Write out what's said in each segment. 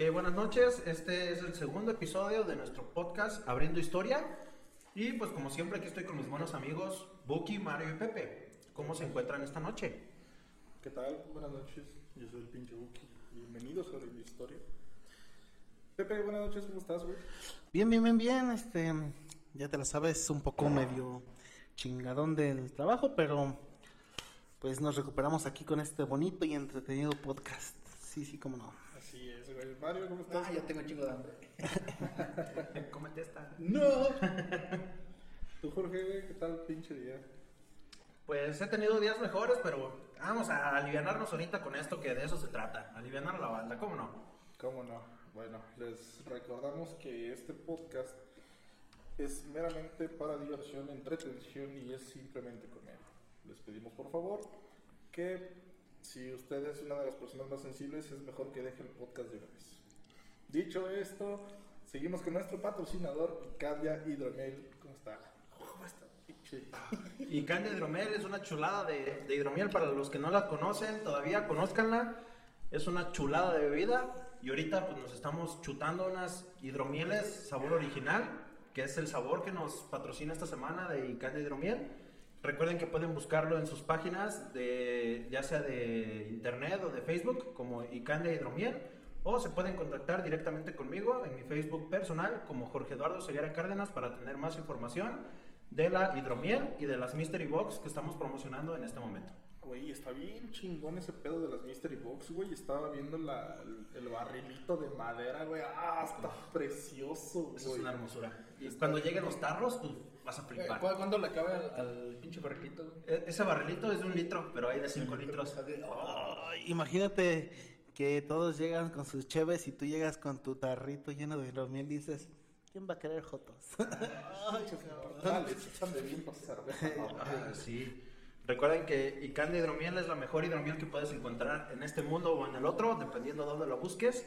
Ok, buenas noches. Este es el segundo episodio de nuestro podcast Abriendo Historia. Y pues como siempre aquí estoy con mis buenos amigos Buki, Mario y Pepe. ¿Cómo se encuentran esta noche? ¿Qué tal? Buenas noches. Yo soy el pinche Buki. Bienvenidos a Abriendo Historia. Pepe, buenas noches. ¿Cómo estás, güey? Bien, bien, bien, bien. Este, ya te la sabes, un poco medio chingadón del trabajo, pero pues nos recuperamos aquí con este bonito y entretenido podcast. Sí, sí, cómo no. Mario, ¿cómo estás? Ah, ya tengo un chingo de hambre. Cómete esta. ¡No! ¿Tú, Jorge, güey? ¿Qué tal pinche día? Pues he tenido días mejores, pero vamos a alivianarnos ahorita con esto que de eso se trata. Alivianar a la banda, ¿cómo no? ¿Cómo no? Bueno, les recordamos que este podcast es meramente para diversión, entretención y es simplemente comedia. Les pedimos por favor que si usted es una de las personas más sensibles es mejor que deje el podcast de una vez. Dicho esto, seguimos con nuestro patrocinador Candia Hidromel. ¿Cómo está? ¿Cómo está? Y Candia Hidromiel es una chulada de, de hidromiel para los que no la conocen, todavía conózcanla. Es una chulada de bebida y ahorita pues nos estamos chutando unas hidromieles sabor original, que es el sabor que nos patrocina esta semana de Candia Hidromiel. Recuerden que pueden buscarlo en sus páginas de ya sea de internet o de Facebook como Icandia Hidromiel o se pueden contactar directamente conmigo en mi Facebook personal como Jorge Eduardo Seguera Cárdenas para tener más información de la hidromiel y de las Mystery Box que estamos promocionando en este momento. Güey, está bien chingón ese pedo de las Mystery Box, güey. Estaba viendo la, el barrilito de madera, güey. Ah, está precioso, Eso es güey. una hermosura. Y cuando lleguen los tarros, tú vas a flipar. ¿Cu- ¿Cuándo le acabe al, al pinche barrilito? güey? E- Ese barrilito es de un litro, pero hay de 5 litros. Ay, imagínate que todos llegan con sus cheves y tú llegas con tu tarrito lleno de hidromiel y dices, ¿quién va a querer jotos? Dale, echan de bien para cerveza. Ah, sí. Recuerden que Icandia Hidromiel es la mejor hidromiel que puedes encontrar en este mundo o en el otro, dependiendo de dónde lo busques.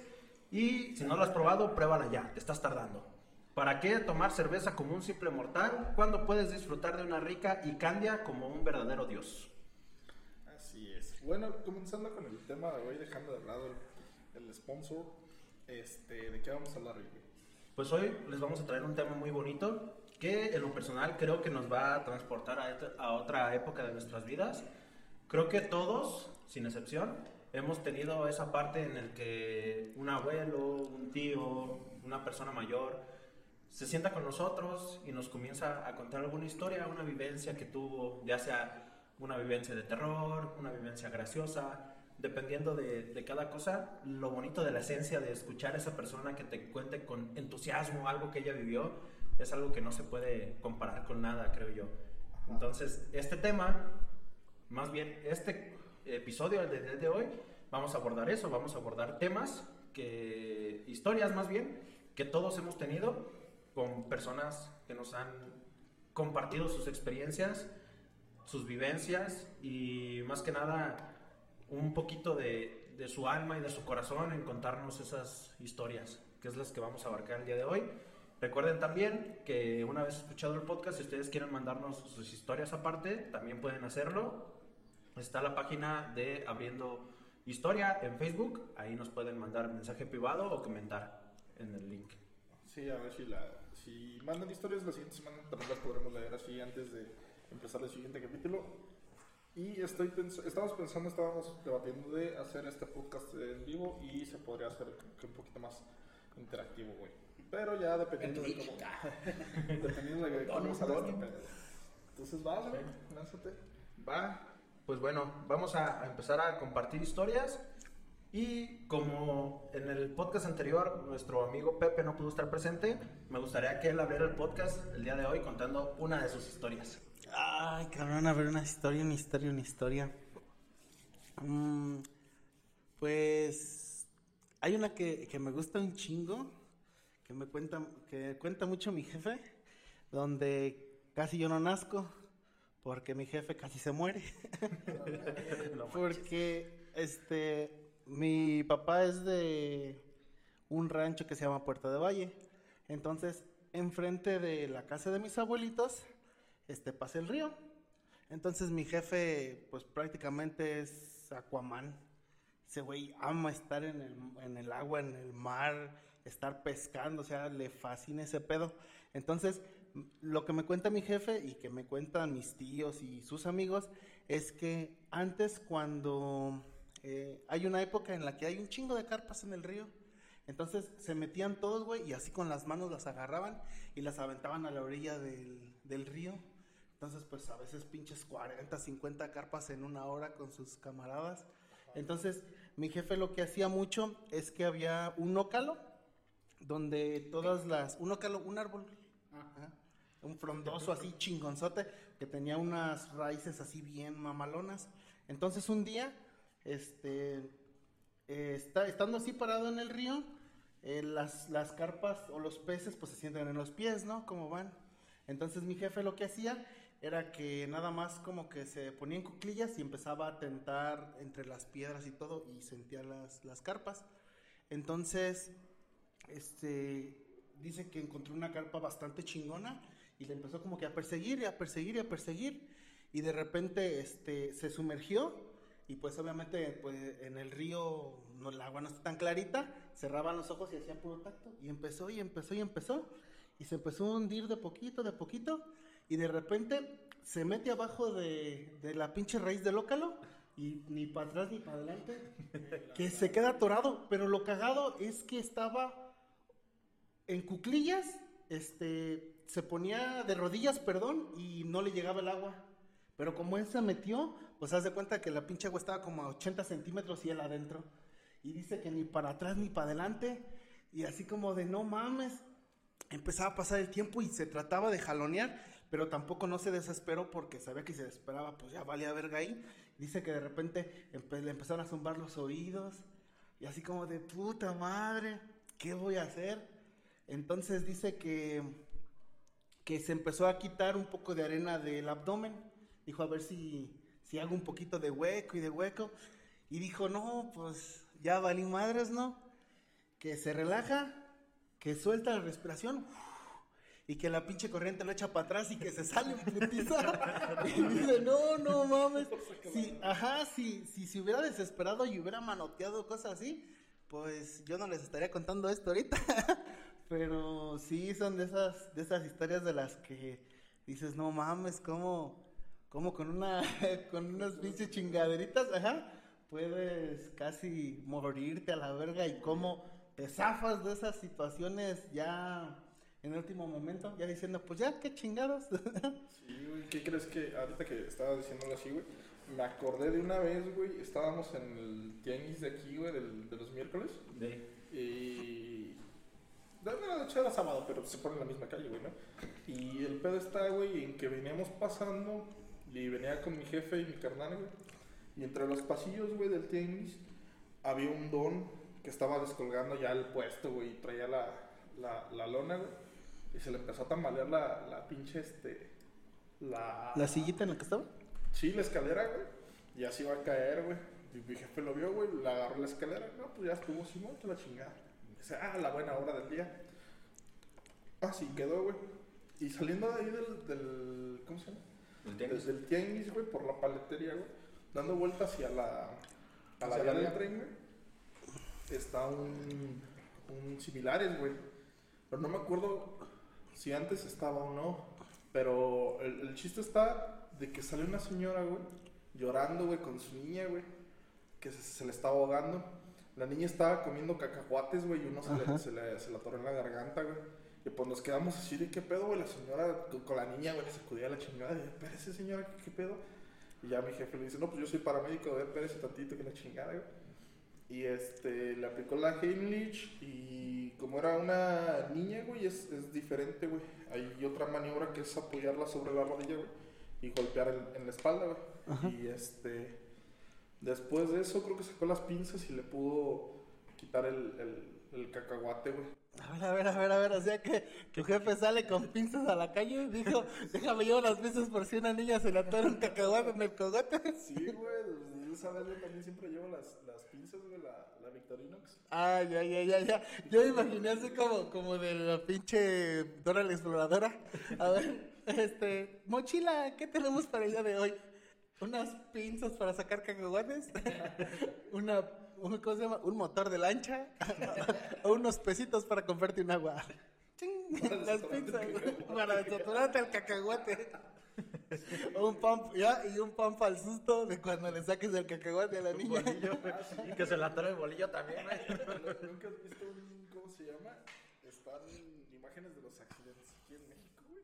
Y si no lo has probado, pruébala ya, te estás tardando. ¿Para qué tomar cerveza como un simple mortal cuando puedes disfrutar de una rica Icandia como un verdadero dios? Así es. Bueno, comenzando con el tema de hoy, dejando de lado el, el sponsor, este, ¿de qué vamos a hablar hoy? Pues hoy les vamos a traer un tema muy bonito que en lo personal creo que nos va a transportar a, et- a otra época de nuestras vidas. Creo que todos, sin excepción, hemos tenido esa parte en el que un abuelo, un tío, una persona mayor se sienta con nosotros y nos comienza a contar alguna historia, una vivencia que tuvo, ya sea una vivencia de terror, una vivencia graciosa, dependiendo de, de cada cosa, lo bonito de la esencia de escuchar a esa persona que te cuente con entusiasmo algo que ella vivió, es algo que no se puede comparar con nada, creo yo. Entonces, este tema, más bien este episodio el de, de- hoy, vamos a abordar eso, vamos a abordar temas, que historias más bien, que todos hemos tenido con personas que nos han compartido sus experiencias, sus vivencias y más que nada un poquito de, de su alma y de su corazón en contarnos esas historias, que es las que vamos a abarcar el día de hoy. Recuerden también que una vez escuchado el podcast, si ustedes quieren mandarnos sus historias aparte, también pueden hacerlo. Está la página de Abriendo Historia en Facebook, ahí nos pueden mandar mensaje privado o comentar en el link. Sí, a ver si, la, si mandan historias la siguiente semana, también las podremos leer así antes de empezar el siguiente capítulo. Y estoy pens- estamos pensando, estábamos debatiendo de hacer este podcast en vivo y se podría hacer que un poquito más interactivo, güey. Pero ya dependiendo En de cómo, dependiendo de cómo salga este pedo. Entonces vas, güey, lánzate. Va, pues bueno, vamos a empezar a compartir historias. Y como en el podcast anterior nuestro amigo Pepe no pudo estar presente, me gustaría que él abriera el podcast el día de hoy contando una de sus historias. Ay, cabrón, a ver, una historia, una historia, una historia. Mm, pues hay una que, que me gusta un chingo, que me cuenta, que cuenta mucho mi jefe, donde casi yo no nazco, porque mi jefe casi se muere. No porque este mi papá es de un rancho que se llama Puerto de Valle. Entonces, enfrente de la casa de mis abuelitos, este pasa el río. Entonces mi jefe, pues prácticamente es Aquaman. ese güey ama estar en el, en el agua, en el mar, estar pescando, o sea, le fascina ese pedo. Entonces, lo que me cuenta mi jefe y que me cuentan mis tíos y sus amigos es que antes cuando eh, hay una época en la que hay un chingo de carpas en el río, entonces se metían todos, güey, y así con las manos las agarraban y las aventaban a la orilla del, del río. Entonces, pues a veces pinches 40, 50 carpas en una hora con sus camaradas. Entonces, mi jefe lo que hacía mucho es que había un ócalo donde todas las... Un ócalo, un árbol. Ajá. Un frondoso así chingonzote que tenía unas raíces así bien mamalonas. Entonces un día, este, eh, está, estando así parado en el río, eh, las, las carpas o los peces pues se sientan en los pies, ¿no? Como van. Entonces mi jefe lo que hacía era que nada más como que se ponía en cuclillas y empezaba a tentar entre las piedras y todo y sentía las, las carpas. Entonces, este, dice que encontró una carpa bastante chingona y le empezó como que a perseguir y a perseguir y a perseguir y de repente este se sumergió y pues obviamente pues en el río no, el agua no está tan clarita, cerraban los ojos y hacía puro tacto. Y empezó y empezó y empezó. Y se empezó a hundir de poquito, de poquito. Y de repente se mete abajo de, de la pinche raíz del ócalo y ni para atrás ni para adelante que se queda atorado, pero lo cagado es que estaba en cuclillas, este, se ponía de rodillas, perdón, y no le llegaba el agua. Pero como él se metió, pues haz de cuenta que la pinche agua estaba como a 80 centímetros y él adentro. Y dice que ni para atrás ni para adelante. Y así como de no mames. Empezaba a pasar el tiempo y se trataba de jalonear, pero tampoco no se desesperó porque sabía que se desesperaba, pues ya valía verga ahí. Dice que de repente le empezaron a zumbar los oídos. Y así como de puta madre, ¿qué voy a hacer? Entonces dice que, que se empezó a quitar un poco de arena del abdomen. Dijo, a ver si, si hago un poquito de hueco y de hueco. Y dijo, no, pues ya valí madres, ¿no? Que se relaja, que suelta la respiración. Y que la pinche corriente lo echa para atrás y que se sale en putiza. y dice, no, no mames. Si, ajá, si, si se hubiera desesperado y hubiera manoteado cosas así, pues yo no les estaría contando esto ahorita. Pero sí son de esas, de esas historias de las que dices, no mames, ¿cómo, cómo con una, con unas pinches chingaderitas, ajá, puedes casi morirte a la verga y cómo te zafas de esas situaciones ya en el último momento, ya diciendo, pues ya, qué chingados. Sí, güey. ¿Qué crees que ahorita que estabas diciéndolo así, güey? Me acordé de una vez, güey. Estábamos en el tianguis de aquí, güey, del- de los miércoles. De, Y. No, no, de hecho era sábado, pero se pone en la misma calle, güey, ¿no? Y el pedo está, güey, en que veníamos pasando y venía con mi jefe y mi carnal, güey. Y entre los pasillos, güey, del tianguis había un don que estaba descolgando ya el puesto, güey, y traía la, la, la lona, güey. Y se le empezó a tambalear la, la pinche, este. La. ¿La sillita en la que estaba? Sí, la escalera, güey. Y así iba a caer, güey. Y mi jefe lo vio, güey. Le agarró la escalera. No, pues ya estuvo Simón, te la chingada. Dice, ah, la buena hora del día. Así quedó, güey. Y saliendo de ahí del. del ¿Cómo se llama? Desde el tianguis, güey, por la paletería, güey. Dando vuelta hacia la. A la Hacia vía del tren, güey. Está un. Un similares, güey. Pero no me acuerdo si antes estaba o no. Pero el, el chiste está de que sale una señora, güey, llorando, güey, con su niña, güey, que se, se le estaba ahogando. La niña estaba comiendo cacahuates, güey, y uno se le, se, le, se le atoró en la garganta, güey. Y pues nos quedamos así de qué pedo, güey. La señora con, la niña, güey, le sacudía la chingada. Y yo, espérese, señora, ¿qué, qué pedo? Y ya mi jefe le dice, no, pues yo soy paramédico, a ver, espérese tantito, que la chingada, güey. Y este, le aplicó la Heimlich y como era una niña, güey, es, es diferente, güey. Hay otra maniobra que es apoyarla sobre la rodilla, güey, y golpear en, en la espalda, güey. Ajá. Y este, después de eso creo que sacó las pinzas y le pudo quitar el, el, el cacahuate, güey. A ver, a ver, a ver, a ver, o sea que tu jefe sale con pinzas a la calle y dijo, déjame llevar las pinzas por si una niña se le atora un cacahuate en el cogote. Sí, güey, esa vez yo también siempre llevo las, las pinzas, güey, la, la Victorinox. Ah, ya, ya, ya, ya. Yo me imaginé así como, como de la pinche Dora la Exploradora. A ver, este, mochila, ¿qué tenemos para el día de hoy? Unas pinzas para sacar cacahuates, una, un, ¿cómo se llama? un motor de lancha o unos pesitos para comprarte un agua. Ching, las pizzas, güey, para desaturarte el cacahuate. O un pump, ya, y un pump al susto de cuando le saques el cacahuate a la niña. bolillo, güey. Y que se la trae el bolillo también, güey. ¿Nunca has visto un, cómo se llama? Están imágenes de los accidentes aquí en México, güey.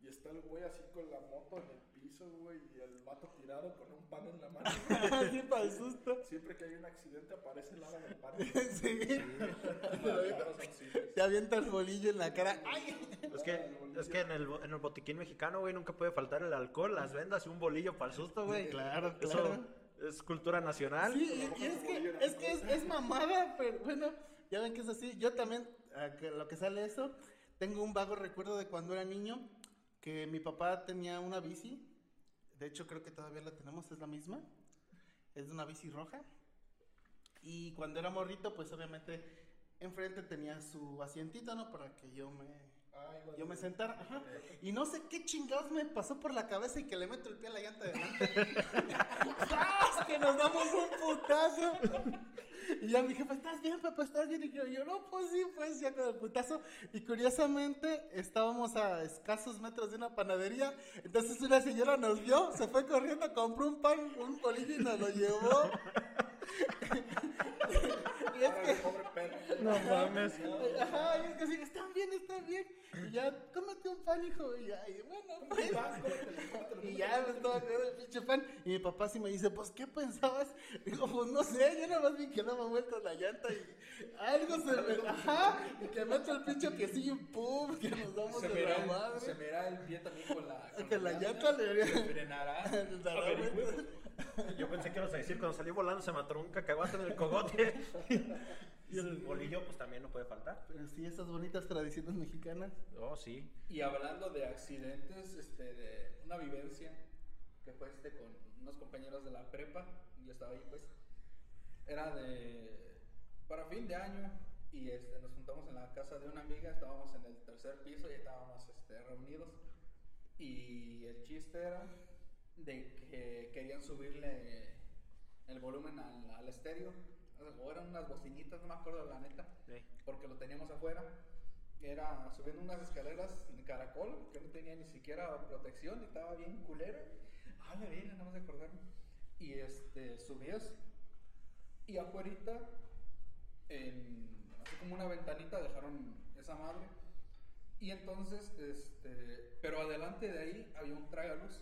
Y está el güey así con la moto en el piso, güey, y el vato tirado con un pan en la mano. Así para el susto. Siempre que hay un accidente aparece el ala del pan. Sí. Te avienta el bolillo en la cara. ¡Ay! Es que, es que en el, bo- en el botiquín mexicano, güey, nunca puede faltar el alcohol, las vendas y un bolillo para el susto, güey. Claro, Eso claro. es cultura nacional. Sí, y, y es que, es, que es, es mamada, pero bueno, ya ven que es así. Yo también, a que lo que sale eso, tengo un vago recuerdo de cuando era niño, que mi papá tenía una bici. De hecho, creo que todavía la tenemos, es la misma. Es una bici roja. Y cuando era morrito, pues obviamente enfrente tenía su asientito, ¿no? Para que yo me, Ay, güey. yo me sentara. Ajá. Y no sé qué chingados me pasó por la cabeza y que le meto el pie a la llanta de delante. ¡Zas! Que nos damos un putazo. Y ya mi jefa, ¿estás bien, papá? ¿Estás bien? Y yo, yo, no, pues sí, pues ya con el putazo. Y curiosamente, estábamos a escasos metros de una panadería. Entonces una señora nos vio, se fue corriendo, compró un pan, un bolillo y nos lo llevó. y es que... pobre perro. No mames. Ajá, y es que sí, están bien, están bien. Y ya, cómete un pan, hijo. Y ya, y bueno, pues. Y ya me estaba comiendo el pinche pan. Y mi papá sí me dice, pues, ¿qué pensabas? Digo, pues no sé, yo nada más vi que daba vuelta la llanta y algo se me. Ajá, y que meto el pinche piecillo y pum, que nos damos Se de la madre. se verá el pie también con la, Que la llanta le- se frenará. Yo pensé que ibas a decir, cuando salí volando se me atoró un cacahuate en el cogote. y el bolillo, pues también no puede faltar. Pero sí, esas bonitas tradiciones mexicanas. Oh, sí. Y hablando de accidentes, este, de una vivencia que fue este con unos compañeros de la prepa, yo estaba ahí pues, era de para fin de año y este, nos juntamos en la casa de una amiga, estábamos en el tercer piso y estábamos este, reunidos y el chiste era de que querían subirle el volumen al, al estéreo, o eran unas bocinitas, no me acuerdo la neta, Sí. porque lo teníamos afuera. Era subiendo unas escaleras de caracol que no tenía ni siquiera protección y estaba bien culera. Ah, la verga, nada más de acordarme. Y este, subías y afuerita, en, así como una ventanita, dejaron esa madre. Y entonces, este, pero adelante de ahí había un tragaluz.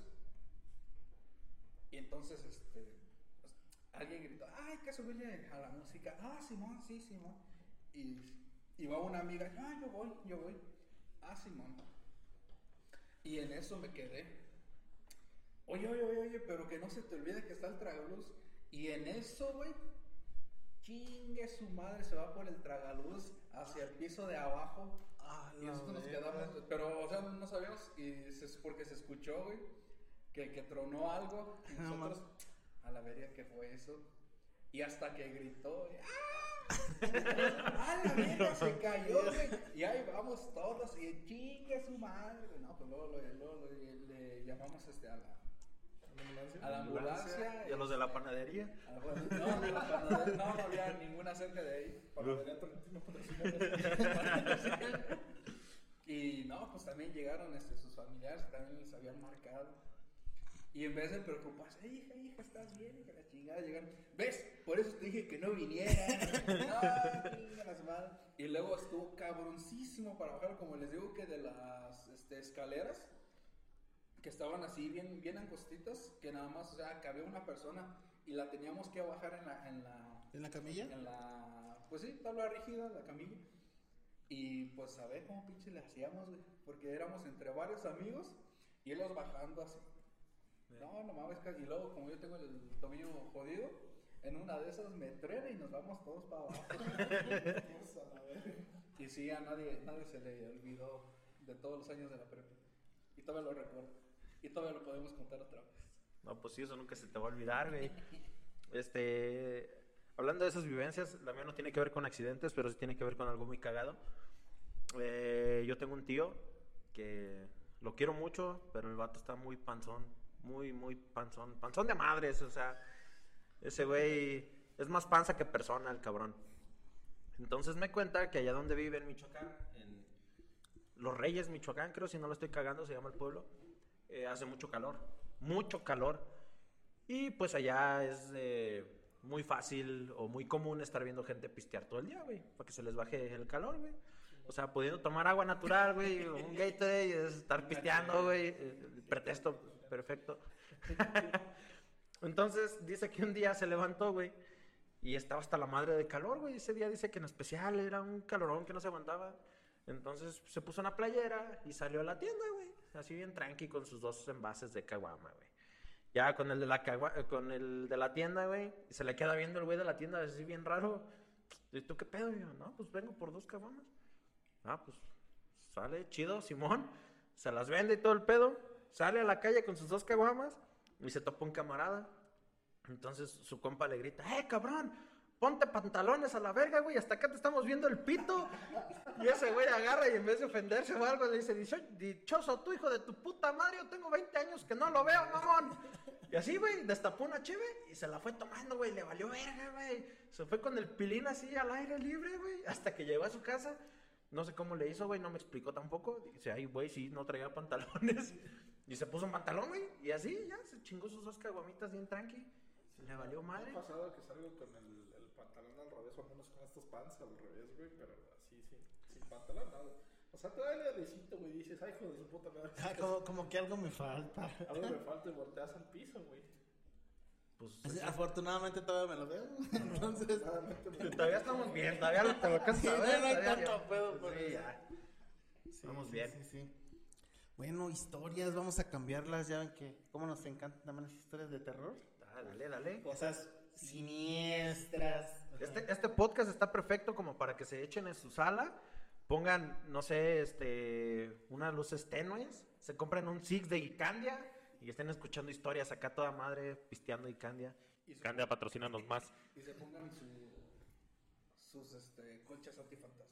Y entonces, este, pues, alguien gritó, ¡ay, que subirle a la música! ¡Ah, Simón, sí, Simón! Y, y va una amiga, ¡ah, yo voy, yo voy! ¡Ah, Simón! Y en eso me quedé. Oye, oye, oye, oye, pero que no se te olvide que está el tragaluz. Y en eso, güey, chingue su madre, se va por el tragaluz hacia el piso de abajo. Ah, Y nosotros nos quedamos, pero, o sea, no sabíamos, y se- porque se escuchó, güey, que, que tronó algo, y No nosotros, a la verga, ¿qué fue eso? Y hasta que gritó, ¡ah! ¡Ah, la verga, se cayó, güey! Y ahí vamos todos, y chingue su madre. No, pues luego, luego, luego le, le llamamos este, a la, ¿Ambulancia? a la ambulancia. Y a los de la panadería. a la- no, de la panadería, no, no había ninguna cerca de ahí. Patrocinador. Y no, pues también llegaron este, sus familiares que también les habían marcado. Y en vez de preocuparse, hija, hija, estás bien, hija, la chingada, llegaron. ¿Ves? Por eso te dije que no viniera. no. Y luego estuvo cabroncísimo para bajar, como les digo, que de las este, escaleras que estaban así bien, bien angostitas, que nada más, o sea, cabía una persona y la teníamos que bajar en la, en la, ¿En la camilla? en la, pues sí, tabla rígida, la camilla. Y pues a ver cómo pinche le hacíamos, güey. Porque éramos entre varios amigos y ellos bajando así. No, mames, y luego como yo tengo el tobillo jodido, en una de esas me truena y nos vamos todos para abajo. La y sí, a nadie, nadie se le olvidó de todos los años de la prepa. Y todavía lo recuerdo. Y todavía lo podemos contar otra vez. No, pues sí, eso nunca se te va a olvidar, güey. Este, hablando de esas vivencias, también no tiene que ver con accidentes, pero sí tiene que ver con algo muy cagado. Eh, yo tengo un tío que lo quiero mucho, pero el vato está muy panzón, muy, muy panzón, panzón de madres, o sea, ese güey es más panza que persona el cabrón. Entonces me cuenta que allá donde vive en Michoacán, en Los Reyes, Michoacán, creo, si no lo estoy cagando, se llama el pueblo, eh, hace mucho calor, mucho calor. Y pues allá es eh, muy fácil o muy común estar viendo gente pistear todo el día, güey, para que se les baje el calor, güey. O sea, pudiendo tomar agua natural, güey, un Gatorade estar pisteando, güey, el pretexto perfecto. Entonces dice que un día se levantó, güey, y estaba hasta la madre de calor, güey. Ese día dice que en especial era un calorón que no se aguantaba. Entonces se puso una playera y salió a la tienda, güey. Así bien tranqui con sus dos envases de caguama, güey. Ya con el de la eh, con el de la tienda, güey. Y se le queda viendo el güey de la tienda así bien raro. ¿Y tú qué pedo? Yo, no, pues vengo por dos caguamas. Ah, pues sale chido, Simón. Se las vende y todo el pedo. Sale a la calle con sus dos caguamas y se topa un camarada. Entonces su compa le grita, ¡eh, cabrón! Ponte pantalones a la verga, güey, hasta acá te estamos viendo el pito. Y ese güey agarra y en vez de ofenderse o algo le dice, "Dicho- dichoso tu hijo de tu puta madre, yo tengo 20 años que no lo veo, mamón. Y así, güey, destapó una cheve y se la fue tomando, güey, le valió verga, güey. Se fue con el pilín así al aire libre, güey, hasta que llegó a su casa. No sé cómo le hizo, güey, no me explicó tampoco. Dice, ay, güey, sí, no traía pantalones. Y se puso un pantalón, güey, y así, ya, se chingó sus dos caguamitas bien tranqui. Le valió Me madre. ha pasado que salgo con el, el pantalón al revés, o al menos con estos pants al revés, güey, pero así, sí, sin pantalón, nada. O sea, te da el airecito, güey, dices, ay, hijo de su puta madre. Ah, como, como que algo me falta. Algo me falta y volteas al piso, güey. Pues Afortunadamente todavía me lo veo. Entonces, todavía estamos bien, todavía lo te lo alcanzas Sí, a no, ver, no hay tanto pedo, Sí, pero- ya. sí, Vamos sí, bien. Sí, sí. Bueno, historias, vamos a cambiarlas. Ya ven que, cómo nos encantan también las historias de terror. Ah, dale, dale. Cosas siniestras. Este, este podcast está perfecto como para que se echen en su sala, pongan, no sé, este, unas luces tenues, se compren un Six de Icandia y estén escuchando historias acá toda madre, pisteando Icandia. Y Icandia, patrocínanos más. Y se pongan su, sus este, conchas antifantasmas.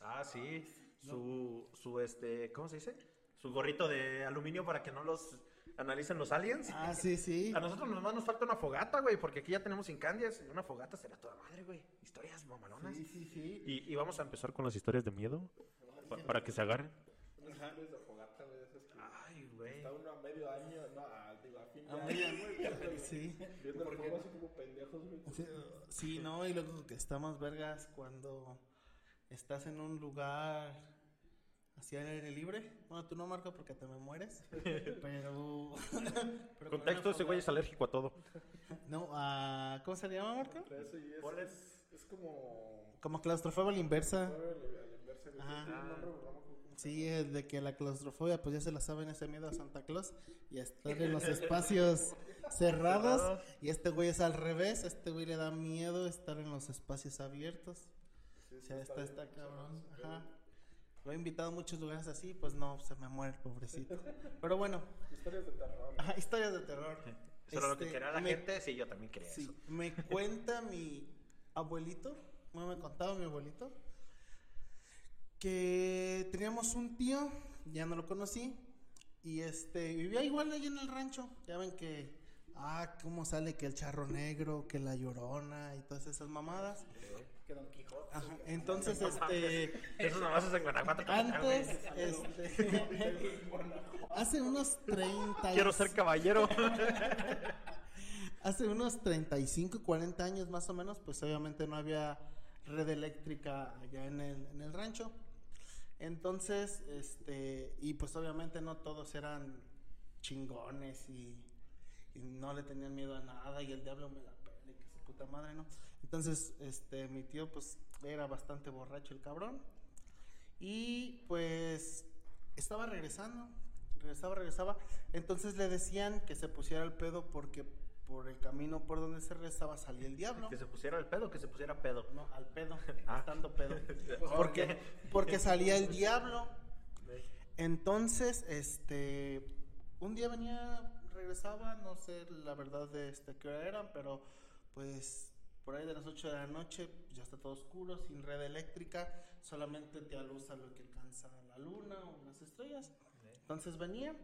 Ah, sí, su, su, este, ¿cómo se dice? Su gorrito de aluminio para que no los analicen los aliens. Ah, sí, sí. A nosotros nomás nos falta una fogata, güey, porque aquí ya tenemos Incandias y una fogata será toda madre, güey. Historias mamalonas. Sí, sí, sí. Y, y vamos a empezar con las historias de miedo. pa- para que se agarren. Unas historias de fogata, güey, esas que Ay, güey. está uno a medio año, no, a, digo, a fin de A año, güey, Sí. Viendo el fuego así como pendejos, güey. Sí, Sí, no, y luego que estamos vergas cuando estás en un lugar así al aire libre. Bueno, tú no, Marco, porque te me mueres. Pero. pero con Contexto, ese güey es alérgico a todo. No, a. ¿Cómo se llama, Marco? Eso y es, Ponle- es, es como... Como claustrofobia a la inversa. A la inversa, güey. Ajá. Sí, es de que la claustrofobia, pues ya se la saben ese miedo a Santa Claus y a estar en los espacios cerrados. Y este güey es al revés, este güey le da miedo estar en los espacios abiertos. Sí, O sea, está está, está cabrón. Ajá. Lo he invitado a muchos lugares así, pues no, se me muere el pobrecito. Pero bueno, Historias de terror. ajá, historias de terror. Eso era lo que Este, quería la me- gente, sí, yo también quería Sí, eso. me cuenta mi abuelito, bueno, me contaba mi abuelito, que teníamos un tío, ya no lo conocí, y este, vivía igual ahí en el rancho. Ya ven que, ah, cómo sale que el charro negro, que la llorona y todas esas mamadas. Que Don Quijote. Ajá, entonces, este, Eso nomás es en Guanajuato. antes, este, hace unos 30 y- Quiero ser caballero. Hace unos 35, 40 años más o menos, pues obviamente no había red eléctrica allá en el, en el rancho. Entonces, este, y pues obviamente no todos eran chingones y, y no le tenían miedo a nada y el diablo me la puta madre, ¿no? Entonces, este, mi tío pues era bastante borracho el cabrón y pues estaba regresando, regresaba, regresaba. Entonces le decían que se pusiera el pedo porque por el camino por donde se rezaba salía el diablo. Que se pusiera el pedo, que se pusiera pedo. No, al pedo, Ah. estando pedo. ¿Por Porque, porque salía el diablo. Entonces, este, un día venía, regresaba, no sé la verdad de este, qué hora eran, pero pues por ahí de las 8 de la noche, pues, ya está todo oscuro, sin red eléctrica, solamente te alusa lo que alcanza la luna o las estrellas. Entonces venía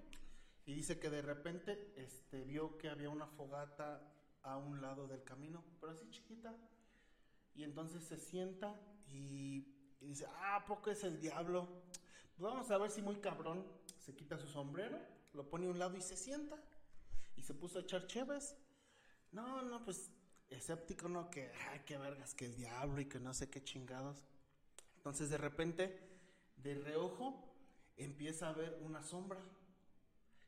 y dice que de repente este, vio que había una fogata a un lado del camino, pero así chiquita. Y entonces se sienta y, y dice, ah, ¿a poco es el diablo? Pues vamos a ver si muy cabrón se quita su sombrero, lo pone a un lado y se sienta. Y se puso a echar cheves. No, no, pues escéptico, no, que, ay, qué vergas, que el diablo y que no sé qué chingados. Entonces de repente, de reojo, empieza a ver una sombra.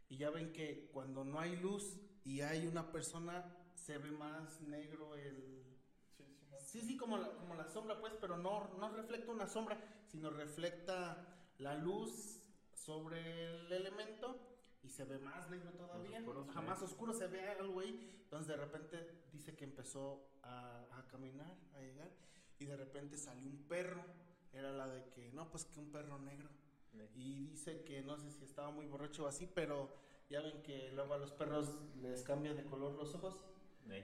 Y ya ven que cuando no hay luz y hay una persona, se ve más negro el... Sí, sí, man. Sí, sí, como la, como la sombra, pues, pero no, no refleja una sombra, sino refleja la luz sobre el elemento y se ve más negro todavía. Más oscuro, sí. Jamás oscuro se ve algo ahí. Entonces de repente dice que empezó a, a caminar, a llegar, y de repente salió un perro. Era la de que, no, pues que un perro negro. Sí. Y dice que no sé si estaba muy borracho o así, pero ya ven que luego a los perros les cambia de color los ojos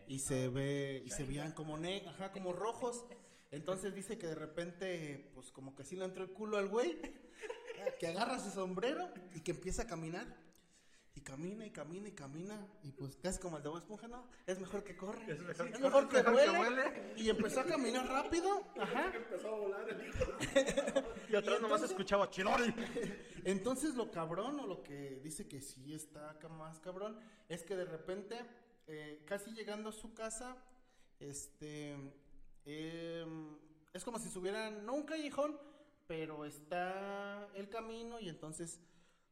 y se ve y se veían como ne ajá, como rojos. Entonces dice que de repente pues como que sí le entró el culo al güey, que agarra su sombrero y que empieza a caminar. Y camina y camina y camina y pues casi como el de Bob Esponja, no, es mejor que corre. Es mejor Sí, que es mejor vuele. Y empezó a caminar rápido, ajá. Empezó a volar el hijo. Y atrás Y nomás escuchaba Chilori. Entonces lo cabrón o lo que dice que sí está acá más cabrón es que de repente, eh, casi llegando a su casa, este, em, es como si subieran, no un callejón, pero está el camino y entonces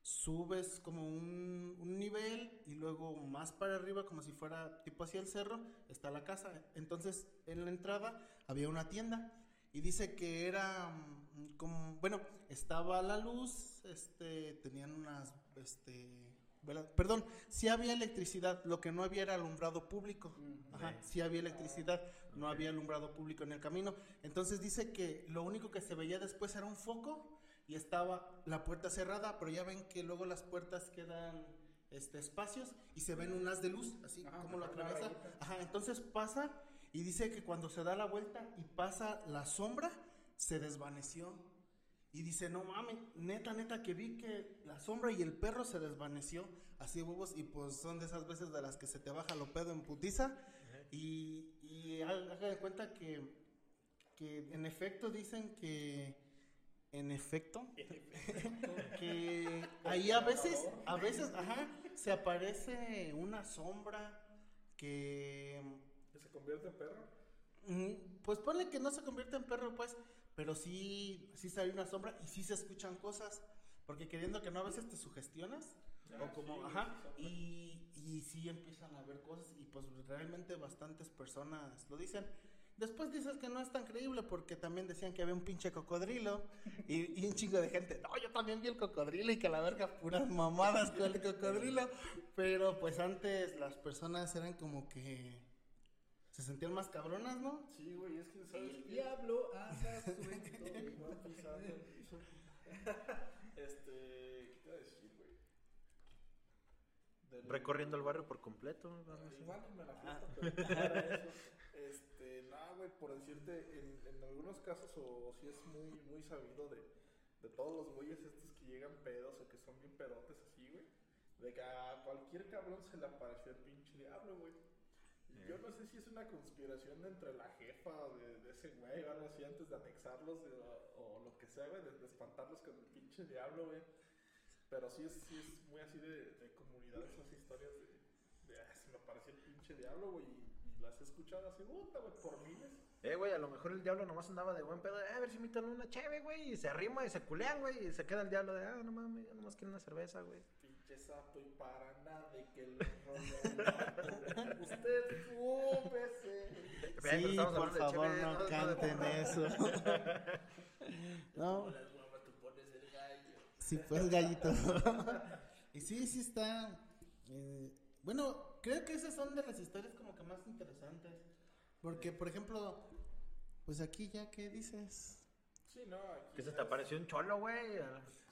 subes como un, un nivel y luego más para arriba como si fuera tipo hacia el cerro está la casa. Entonces en la entrada había una tienda y dice que era mm, como, bueno, estaba la luz, este, tenían unas, este, perdón, sí había electricidad, lo que no había era alumbrado público, ajá, sí había electricidad, no había alumbrado público en el camino, entonces dice que lo único que se veía después era un foco y estaba la puerta cerrada, pero ya ven que luego las puertas quedan, este, espacios y se ven un haz de luz, así Ajá, como lo atraviesa. Ajá, entonces pasa y dice que cuando se da la vuelta y pasa la sombra, se desvaneció. Y dice, no mames, neta, neta, que vi que la sombra y el perro se desvaneció así huevos. Y pues son de esas veces de las que se te baja lo pedo en putiza. Y, y ha- haga de cuenta que, que en efecto dicen que, en efecto, que ahí a veces, a veces, ajá, se aparece una sombra que Que se convierte en perro. Mm, Pues ponle que no se convierte en perro, pues, pero sí, sí sale una sombra y sí se escuchan cosas, porque queriendo que no a veces te sugestionas, Ah, o como, sí, ajá, y, y sí empiezan a ver cosas y pues realmente bastantes personas lo dicen. Después dices que no es tan creíble porque también decían que había un pinche cocodrilo y, y un chingo de gente, no, yo también vi el cocodrilo y que la verga puras mamadas con el cocodrilo, pero pues antes las personas eran como que se sentían más cabronas, ¿no? Sí, güey, es que sabes El qué? diablo anda suelto. Este, ¿qué te iba a decir, güey? Del- Recorriendo el barrio por completo. Ay, Igual me la fiesta, pero para eso. Güey, por decirte, en, en algunos casos, o si es muy, muy sabido de, de todos los güeyes estos que llegan pedos o que son bien pedotes así, güey. De que a cualquier cabrón se le apareció el pinche diablo, güey. Yo no sé si es una conspiración entre la jefa de, de ese güey o algo así antes de anexarlos de- o, o lo que sea, güey, de, de espantarlos con el pinche diablo, güey. Pero sí es, sí es muy así de, de comunidad esas historias de, de "Ah, se me apareció el pinche diablo, güey, y las he escuchado así, puta, güey, por miles. Eh, güey, a lo mejor el diablo nomás andaba de buen pedo. eh, a ver si invitan una cheve, güey. Y se arrima y se culean, güey. Y se queda el diablo de, ah, no mames, yo nomás quiero una cerveza, güey. Pinche sapo y para nada de que el. Usted pero Sí, por favor, cheve, no no- canten eso. no, Las tú pones el gallo. sí, pues gallito. y sí, sí está. eh, bueno, creo que esas son de las historias como que más interesantes. Porque, por ejemplo, pues aquí ya, ¿qué dices? Sí, no, aquí. Que se te es- apareció un cholo, güey.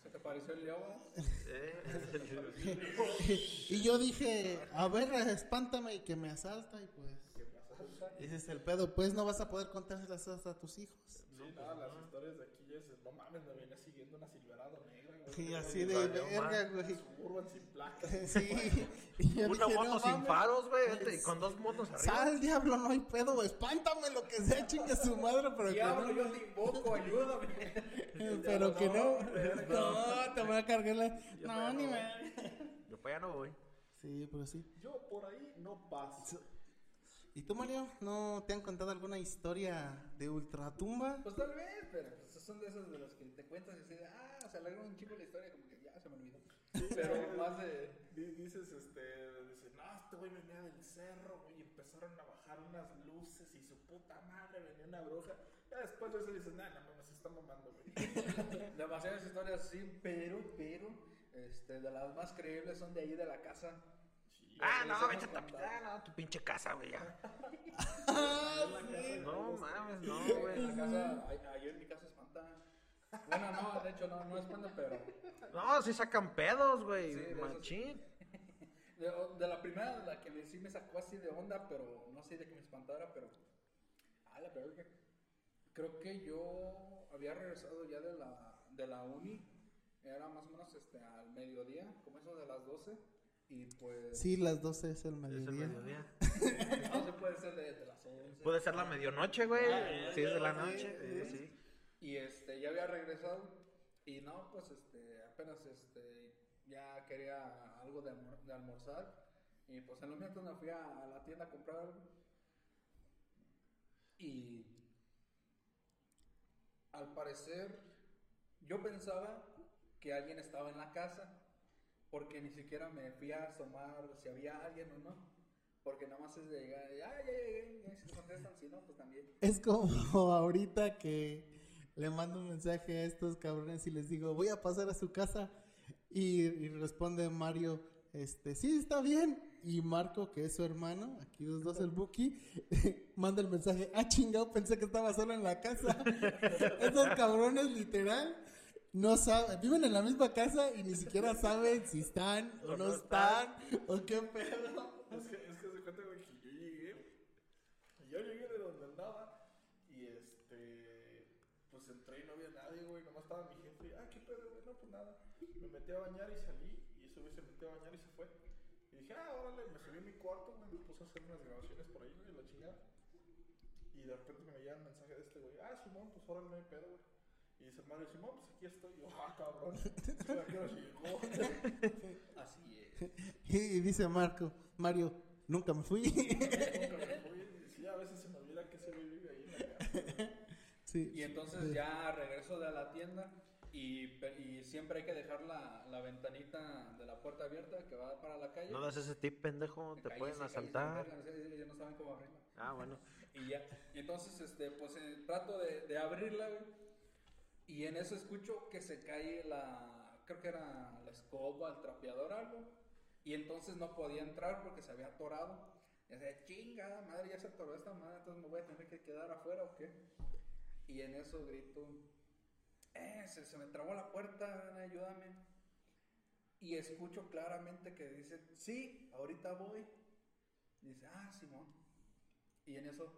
¿Se te pareció el león? Eh, y yo dije, a ver, espántame y que me asalta y pues... ¿Qué pasa? Ese es el pedo, pues no vas a poder contárselas a tus hijos. Sí, no, las historias de aquí ya es, no mames, me venía siguiendo una Silverado negra, güey. Sí, así de verga, güey. Suburban sin placas. Sí. Y yo Una dije, moto no sin mames. faros, güey, con dos motos arriba. Sal, diablo, no hay pedo, espántame lo que sea, chingue su madre, pero que Diablo, no. yo te invoco, ayúdame. Pero que no. No, te voy a cargar la. Yo No, ni me. Yo para allá no voy. Sí, pero sí. Yo por ahí no paso. ¿Y tú, Mario? ¿No te han contado alguna historia de ultratumba? Pues tal vez, pero pues, son de esos de los que te cuentas y así de, ah, se alegró un chico la historia, como que ya se me olvidó. Pero más de. Di- Dices, este, dice, no, este güey venía del cerro, güey, y empezaron a bajar unas luces y su puta madre venía una bruja. Ya después de eso dices, nah, no mames, se está mamando, güey. Demasiadas historias así, pero, pero, este, de las más creíbles son de ahí de la casa. Ah, Sí, no, hemos vete a contado. tapitar, no, tu pinche casa, güey, ya. Ah, No mames, no, Sí, güey. la casa, ayer en mi casa espanta. Bueno, no, de hecho no, no espanta, pero No, sí sacan pedos, güey, Sí, machín. de, de la primera, la que me, sí me sacó así de onda, pero no sé de que me espantara, pero a la verga. Creo que yo había regresado ya de la, de la uni, era más o menos este, al mediodía, como eso de las 12, y pues Sí, las 12 es el Es el mediodía. mediodía. no se puede ser de, de las 11. Puede ser la medianoche, güey. Ah, Sí, es de la noche. sí. eh, sí. Y este, ya había regresado y no, pues este, apenas este, ya quería algo de, almor- de almorzar y pues en lo mientras me fui a, la tienda a comprar algo y al parecer yo pensaba que alguien estaba en la casa porque ni siquiera me fui a asomar si había alguien o no. Porque nada más es de llegar, y, ah, ya llegué, y si contestan, si no, pues también. Es como ahorita que le mando un mensaje a estos cabrones y les digo, voy a pasar a su casa. Y, y responde Mario, este, sí, está bien. Y Marco, que es su hermano, aquí los dos el Buki, manda el mensaje, ah, chingado, pensé que estaba solo en la casa. Estos cabrones, literal, no saben, viven en la misma casa y ni siquiera saben si están o no están, o qué pedo. Es que, es que se cuenta, güey, que yo llegué, y yo llegué de donde andaba, y este, pues entré y no había nadie, güey, nomás estaba mi jefe, y, ah, qué pedo, güey, no, pues nada. Me metí a bañar y salí, y ese güey se metió a bañar y se fue. Y dije, ah, órale, me subí a mi cuarto, güey, me puse a hacer unas grabaciones por ahí, güey, la chingada. Y de repente me llega el mensaje de este güey, ah, Simón, pues órale, no hay pedo, güey. Y dice Mario, Simón, pues aquí estoy. Y yo, ah, cabrón. Así es. Y, y dice Marco, Mario, nunca me fui. Nunca me fui. Sí, a veces se me olvida que ese güey vive ahí en la casa. Sí. Y entonces ya regreso de la tienda y, siempre hay que dejar la, la ventanita de la puerta abierta que va para la calle. No das ese tip, pendejo. Te Cállese, pueden asaltar. verga, Ellos no saben cómo abrirla. Ah, bueno. Y ya. Y entonces, este, pues eh, trato de, de abrirla, güey. Y en eso escucho que se cae la. Creo que era la escoba, el trapeador, algo. Y entonces no podía entrar porque se había atorado. Y decía, chingada madre, ya se atoró esta madre, entonces me voy a tener que quedar afuera o qué. Y en eso grito, eh, se, se me trabó la puerta, ayúdame. Y escucho claramente que dice, sí, ahorita voy. Dice, ah, Simón. Y en eso,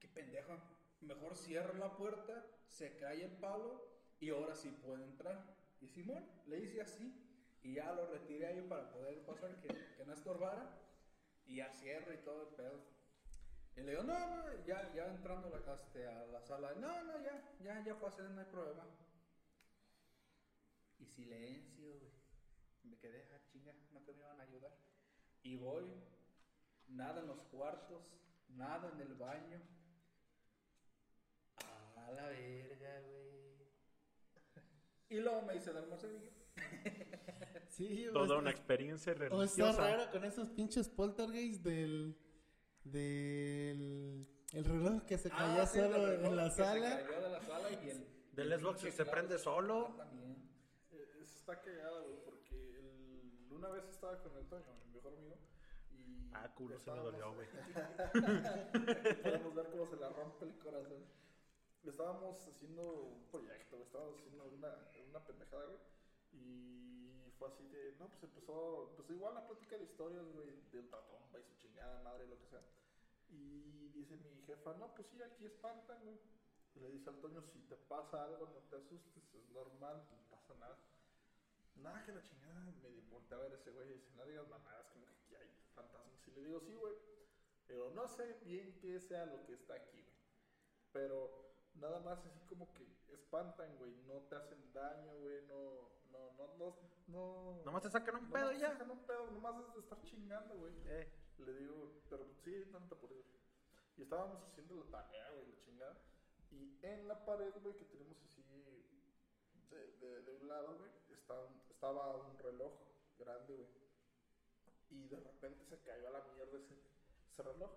qué pendejo. Mejor cierro la puerta, se cae el palo y ahora sí puedo entrar. Y Simón, le hice así. Y ya lo retiré ahí para poder pasar, que, que no estorbara. Y ya cierro y todo el pedo. Y le digo, no, no, ya, ya entrando a la, este, a la sala. No, no, ya, ya, ya pasé, no hay problema. Y silencio, güey. Me quedé, ah, chinga, no que me iban a ayudar. Y voy, nada en los cuartos, nada en el baño. A la verga, güey. Y luego me hice y dije, Sí, Toda una experiencia O está religiosa. raro con esos pinches poltergeist del. Del. el reloj que se caía "Ah, sí, solo el reloj en la que Se sala. cayó de la sala y el. Del el Xbox pinche se prende solo. Ah, también. Eh, Está cagada, güey, porque el- una vez estaba con el Toño, mi mejor amigo. Y Ah, culo, se me dolió, güey. Podemos ver cómo se le rompe el corazón. Estábamos haciendo un proyecto, estábamos haciendo una, una pendejada, güey. Y fue así de, no, pues empezó, pues igual la plática de historias, güey, del ultratumba y su chingada madre, lo que sea. Y dice mi jefa, no, pues sí, aquí espantan, güey. Le dice al Toño, si te pasa algo, no te asustes, es normal, no pasa nada. Nada que la chingada, me volteé a ver ese güey y dice, no digas mamadas, como que aquí hay fantasmas. Y le digo, sí, güey, pero no sé bien qué sea lo que está aquí, güey. Pero nada más así como que espantan, güey, no te hacen daño, güey, no, no, no, no, no. Nomás te sacan un nomás pedo te y ya. sacan un pedo, nomás es de estar chingando, güey. Eh, Le digo, pero sí, no te apures. Y estábamos haciendo la tarea, güey, la chingada. Y en la pared, güey, que tenemos así de, de, de un lado, güey, estaba, un- estaba un reloj grande, güey. Y de repente se cayó a la mierda ese, ese reloj.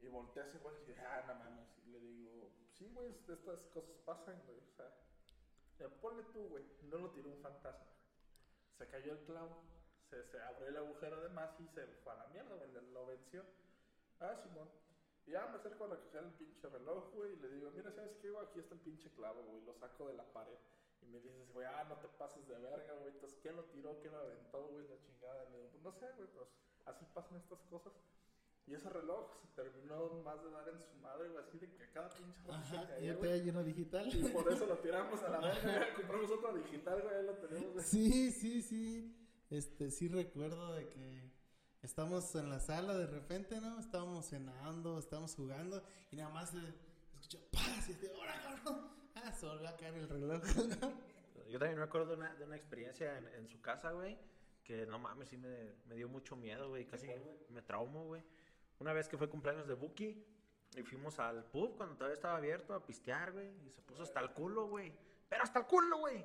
Y volteé a ese güey y dije, ah, no mames. Y le digo, sí, güey, es- estas cosas pasan, güey. O sea, ponle tú, güey, no lo tiró un fantasma. Se cayó el clavo, se, se abrió el agujero de más y se fue a la mierda, güey, lo venció. Ah, Simón. Y ya me acerco a recoger el pinche reloj, güey, y le digo, mira, ¿sabes qué? Aquí está el pinche clavo, güey, lo saco de la pared. Y me dices, güey, ah, no te pases de verga, güey. Entonces, ¿quién lo tiró? ¿Quién lo aventó, güey? La chingada. Pues no sé, güey, pues así pasan estas cosas. Y ese reloj se terminó más de dar en su madre, güey, así de que cada pinche reloj se Ajá, caía, ya güey. lleno digital. Y por eso lo tiramos a la verga. Compramos otro digital, güey, ahí lo tenemos, güey. Sí, sí, sí. Este, sí recuerdo de que estamos en la sala de repente, ¿no? Estábamos cenando, estábamos jugando y nada más se escuchó ¡paz! Y así, ¡ahora, cabrón! Ah, se volvió a caer el reloj. Yo también me acuerdo de una, de una experiencia en, en su casa, güey, que no mames, sí me, me dio mucho miedo, güey, casi me traumo, güey. Una vez que fue cumpleaños de Buki y fuimos al pub cuando todavía estaba abierto a pistear, güey, y se puso hasta el culo, güey. Pero hasta el culo, güey.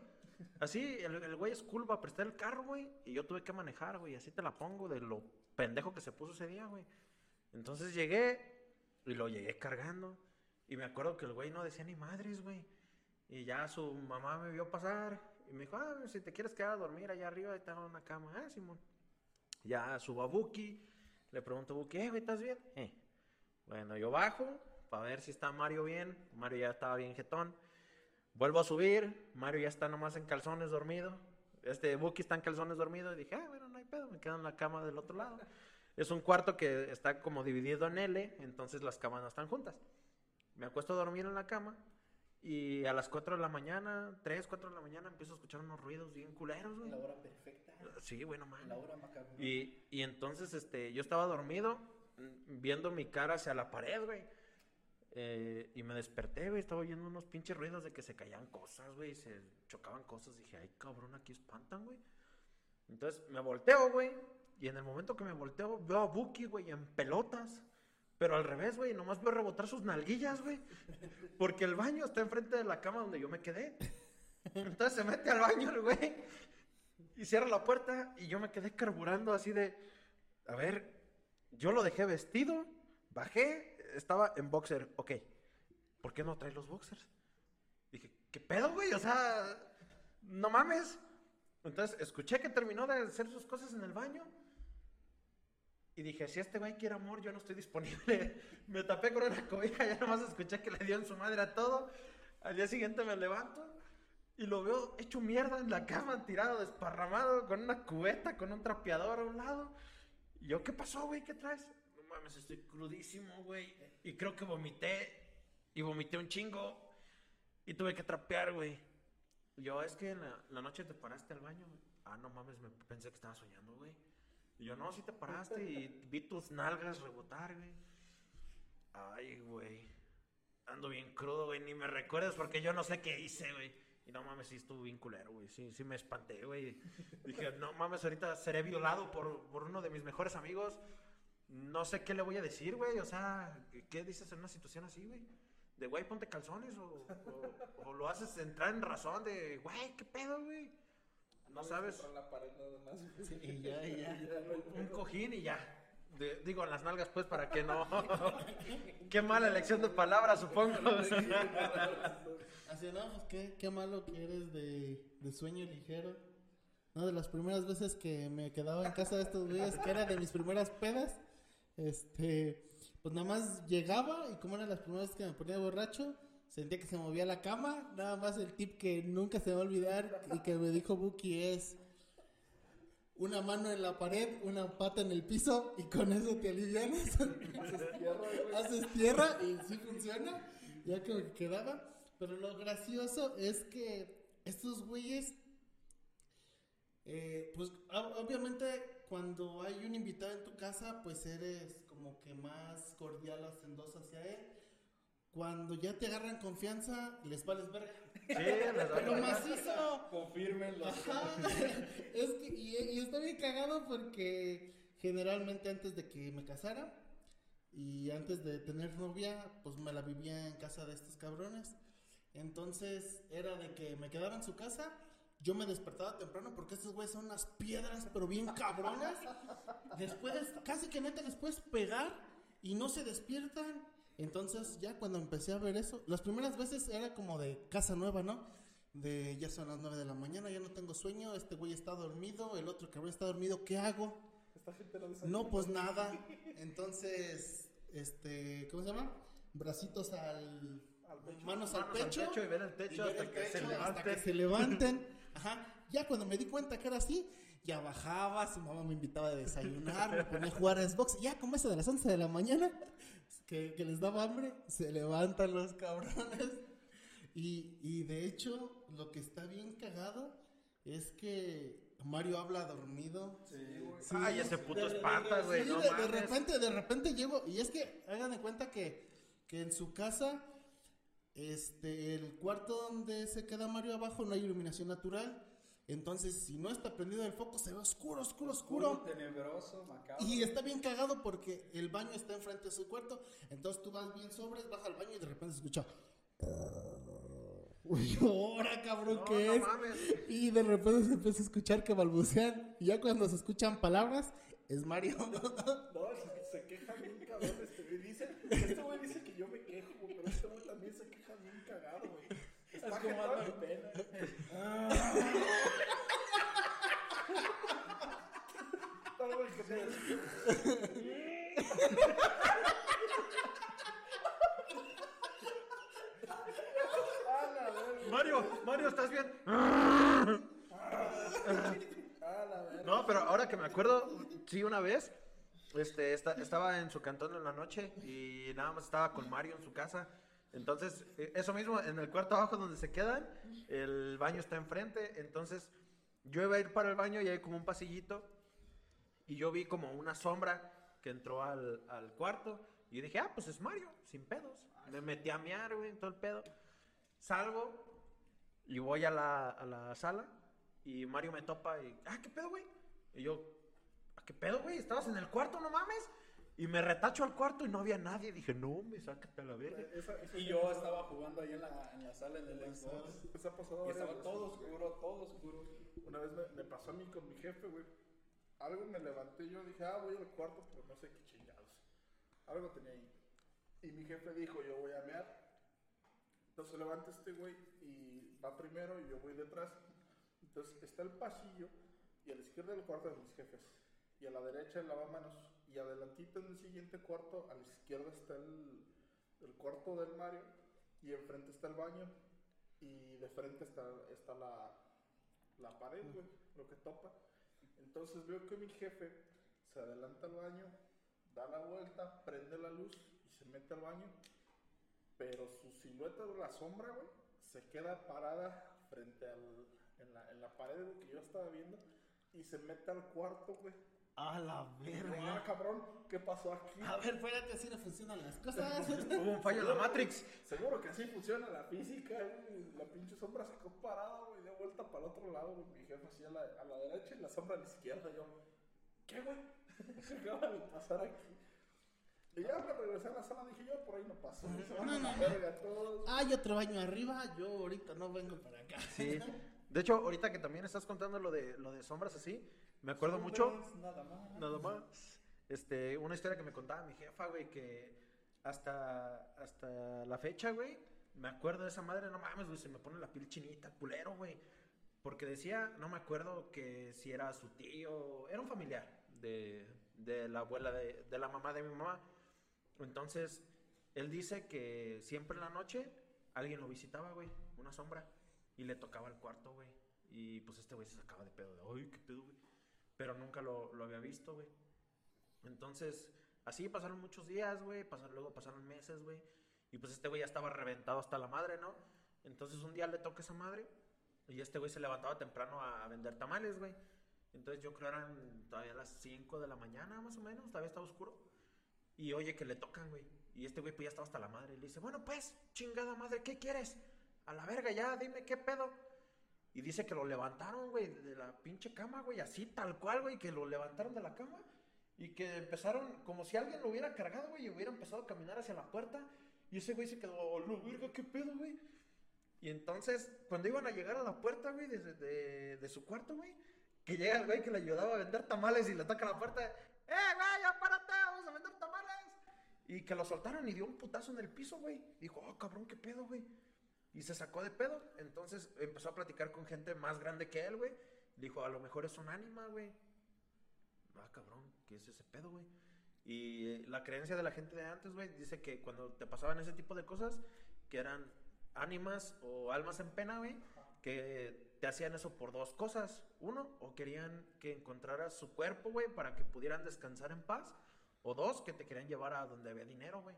Así, el, güey es cool prestar el carro, güey, y yo tuve que manejar, güey, así te la pongo de lo pendejo que se puso ese día, güey. Entonces llegué y lo llegué cargando. Y me acuerdo que el güey no decía ni madres, güey. Y ya su mamá me vio pasar y me dijo, ah, si te quieres quedar a dormir allá arriba, ahí está una cama. Ah, Simón. Ya subo a Buki, le pregunto a Buki, eh, güey, ¿estás bien? Eh. Bueno, yo bajo para ver si está Mario bien. Mario ya estaba bien jetón. Vuelvo a subir, Mario ya está nomás en calzones dormido. Este Buki está en calzones dormido y dije, ah, bueno, no hay pedo, me quedo en la cama del otro lado. Es un cuarto que está como dividido en L, entonces las camas no están juntas. Me acuesto a dormir en la cama y a las 4 de la mañana, 3, 4 de la mañana, empiezo a escuchar unos ruidos bien culeros, güey. La hora perfecta. Sí, bueno, man. La hora macabra. Y, y entonces este, yo estaba dormido, viendo mi cara hacia la pared, güey. Eh, y me desperté, güey. Estaba oyendo unos pinches ruidos de que se caían cosas, güey. Se chocaban cosas. Dije, ay, cabrón, aquí espantan, güey. Entonces me volteo, güey. Y en el momento que me volteo, veo a Buki, güey, en pelotas. Pero al revés, güey. Nomás veo rebotar sus nalguillas, güey. Porque el baño está enfrente de la cama donde yo me quedé. Entonces se mete al baño el güey. Y cierra la puerta. Y yo me quedé carburando así de. A ver, yo lo dejé vestido. Bajé. Estaba en boxer. Ok. ¿Por qué no trae los boxers? Dije, ¿qué pedo, güey? O sea, no mames. Entonces escuché que terminó de hacer sus cosas en el baño. Y dije, si este güey quiere amor, yo no estoy disponible. Me tapé con una cobija, ya nomás escuché que le dio en su madre a todo. Al día siguiente me levanto y lo veo hecho mierda en la cama, tirado, desparramado, con una cubeta, con un trapeador a un lado. Y yo, ¿qué pasó, güey? ¿Qué traes? No mames, estoy crudísimo, güey. Y creo que vomité. Y vomité un chingo. Y tuve que trapear, güey. Yo, es que en la, noche te paraste al baño. Ah, no mames, me pensé que estaba soñando, güey. Y yo, no, sí te paraste y vi tus nalgas rebotar, güey. Ay, güey. Ando bien crudo, güey. Ni me recuerdes porque yo no sé qué hice, güey. Y no mames, sí estuvo bien culero, güey. Sí, sí me espanté, güey. Dije, no mames, ahorita seré violado por, por uno de mis mejores amigos. No sé qué le voy a decir, güey. O sea, ¿qué- ¿qué dices en una situación así, güey? De, güey, ponte calzones o lo haces entrar en razón de, güey, ¿qué pedo, güey? No sabes. La pared nada más. Sí, y ya, y ya. Un cojín y ya. De- digo, en las nalgas, pues, para que no. Qué mala elección de palabras, supongo. Así, no, pues qué, qué malo que eres de, de sueño ligero. No, de las primeras veces que me quedaba en casa de estos güeyes, que era de mis primeras pedas, este, pues nada más llegaba y como eran las primeras veces que me ponía borracho, sentía que se movía la cama. Nada más el tip que nunca se va a olvidar y que me dijo Buki es, una mano en la pared, una pata en el piso y con eso te alivianas. Haces tierra, güey. Haces tierra y sí funciona, ya que quedaba. Pero lo gracioso es que estos güeyes, eh, pues ob- obviamente cuando hay un invitado en tu casa, pues eres como que más cordial, hacendós hacia él. Cuando ya te agarran confianza, les vales verga. Sí, Pero verga. macizo. Confirmen los. Ajá. es que, y, y está bien cagado porque generalmente antes de que me casara y antes de tener novia, pues me la vivía en casa de estos cabrones. Entonces era de que me quedaba en su casa, yo me despertaba temprano porque estos güeyes son unas piedras, pero bien cabronas. Después, casi que neta les puedes pegar y no se despiertan. Entonces ya cuando empecé a ver eso, las primeras veces era como de casa nueva, ¿no? De ya son las 9 de la mañana, ya no tengo sueño, este güey está dormido, el otro cabrón está dormido, ¿qué hago? Esta gente desayuna. No, pues nada. Entonces, este, ¿cómo se llama? Bracitos al, Al pecho. manos al Manos al pecho, pecho y ver el techo ver hasta el que se hasta que se levanten. Ajá. Ya cuando me di cuenta que era así, ya bajaba, su mamá me invitaba a desayunar, me ponía a jugar a Xbox. Ya como eso de las 11 de la mañana, que, que les daba hambre, se levantan los cabrones. Y, y de hecho, lo que está bien cagado es que Mario habla dormido. Sí, güey. Sí, Ay, ese puto Esparta, güey, sí, no de, de repente, de repente llego. Y es que hagan de cuenta que, que en su casa, este, el cuarto donde se queda Mario abajo no hay iluminación natural. Entonces, si no está prendido el foco, se ve oscuro, oscuro, oscuro. tenebroso, macabro. Y está bien cagado porque el baño está enfrente de su cuarto. Entonces tú vas bien sobres, vas al baño y de repente se escucha. Uy, ahora cabrón, No, ¿qué no es? mames. Y de repente se empieza a escuchar que balbucean. Y ya cuando se escuchan palabras, es Mario. No, se, se queja bien cabrón este güey. Dice, este güey dice que yo me quejo, güey, pero este güey también se queja bien cagado, güey. Es Está como ando pena. No, güey, que se- A la verga, Mario, Mario, ¿estás bien? No, pero ahora que me acuerdo, sí, una vez, este, esta- estaba en su cantón en la noche y nada más estaba con Mario en su casa. Entonces, eh, eso mismo, en el cuarto abajo donde se quedan, el baño está enfrente. Entonces, yo iba a ir para el baño y hay como un pasillito y yo vi como una sombra que entró al, al cuarto y yo dije, ah, pues es Mario, sin pedos. Me metí a mear, güey, todo el pedo. Salgo y voy a la, a la sala y Mario me topa y, ah, ¿qué pedo, güey? Y yo, "¿Ah, ¿qué pedo, güey? ¿Estabas en el cuarto, no mames? Y me retacho al cuarto y no había nadie. Dije, no, me sácate a la verga. Esa, esa, Y yo estaba jugando ahí en la, en la sala en el Xbox. esa ha pasado Y estaba veces. todo oscuro, todo oscuro. Una vez me, me pasó a mí con mi jefe, güey. Algo me levanté y yo dije, ah, voy al cuarto, pero no sé qué chingados. Algo tenía ahí. Y mi jefe dijo, yo voy a mear. Entonces levanta este güey y va primero y yo voy detrás. Entonces está el pasillo y a la izquierda el cuarto de mis jefes. Y a la derecha el lavamanos. Y adelantito en el siguiente cuarto, a la izquierda está el, cuarto del Mario. Y enfrente está el baño. Y de frente está, está la, la pared, güey, lo que topa. Entonces veo que mi jefe se adelanta al baño, da la vuelta, prende la luz y se mete al baño. Pero su silueta de la sombra, güey, se queda parada frente al, en, la, en la pared que yo estaba viendo y se mete al cuarto, güey. A la Ah, verga. cabrón, ¿qué pasó aquí? A ver, espérate, así no funcionan las cosas. Hubo un fallo en la Matrix. Seguro que así funciona la física, güey. La pinche sombra se quedó parada, güey, de vuelta para el otro lado, güey. Mi jefe así a la, a la derecha y la sombra a la izquierda. Yo, ¿qué, güey? ¿Qué acaba de pasar aquí? Y ya me regresé a la sala, dije yo, por ahí no pasó. Se van a la verga todos. Hay otro baño arriba, yo ahorita no vengo para acá. Sí. De hecho, ahorita que también estás contando lo de, lo de sombras así, me acuerdo mucho. Nada más. Nada más. Este, una historia que me contaba mi jefa, güey, que hasta, hasta la fecha, güey, me acuerdo de esa madre, no mames, güey, se me pone la piel chinita, culero, güey. Porque decía, no me acuerdo que si era su tío, era un familiar de, de la abuela, de, de la mamá de mi mamá. Entonces, él dice que siempre en la noche alguien lo visitaba, güey, una sombra, y le tocaba el cuarto, güey. Y pues este güey se sacaba de pedo, de, ay, qué pedo, güey. Pero nunca lo, lo había visto, güey. Entonces, así pasaron muchos días, güey, pasaron, luego pasaron meses, güey, y pues este güey ya estaba reventado hasta la madre, ¿no? Entonces un día le toca esa madre y este güey se levantaba temprano a, vender tamales, güey. Entonces yo creo eran todavía las 5 de la mañana, más o menos, todavía estaba oscuro. Y oye que le tocan, güey. Y este güey pues ya estaba hasta la madre. Y le dice, bueno, pues, chingada madre, ¿qué quieres? A la verga ya, dime qué pedo. Y dice que lo levantaron, güey, de la pinche cama, güey, así tal cual, güey, que lo levantaron de la cama. Y que empezaron, como si alguien lo hubiera cargado, güey, y hubiera empezado a caminar hacia la puerta. Y ese güey se quedó, lo verga, qué pedo, güey. Y entonces, cuando iban a llegar a la puerta, güey, de, de- su cuarto, güey, que llega el güey que le ayudaba a vender tamales y le toca la puerta, ¡eh, güey, ya párate, vamos a vender tamales! Y que lo soltaron y dio un putazo en el piso, güey. Dijo, oh, cabrón, qué pedo, güey. Y se sacó de pedo. Entonces empezó a platicar con gente más grande que él, güey. Dijo, a lo mejor es un ánima, güey. Ah, cabrón, ¿qué es ese pedo, güey? Y eh, la creencia de la gente de antes, güey, dice que cuando te pasaban ese tipo de cosas, que eran ánimas o almas en pena, güey, que te hacían eso por dos cosas. Uno, o querían que encontraras su cuerpo, güey, para que pudieran descansar en paz. O dos, que te querían llevar a donde había dinero, güey.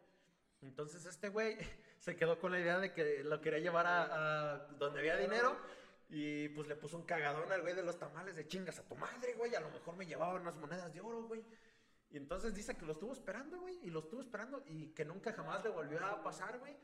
Entonces este güey se quedó con la idea de que lo quería llevar a, donde había dinero. Y pues le puso un cagadón al güey de los tamales de chingas a tu madre, güey. A lo mejor me llevaba unas monedas de oro, güey. Y entonces dice que lo estuvo esperando, güey. Y lo estuvo esperando y que nunca jamás le volvió a pasar, güey.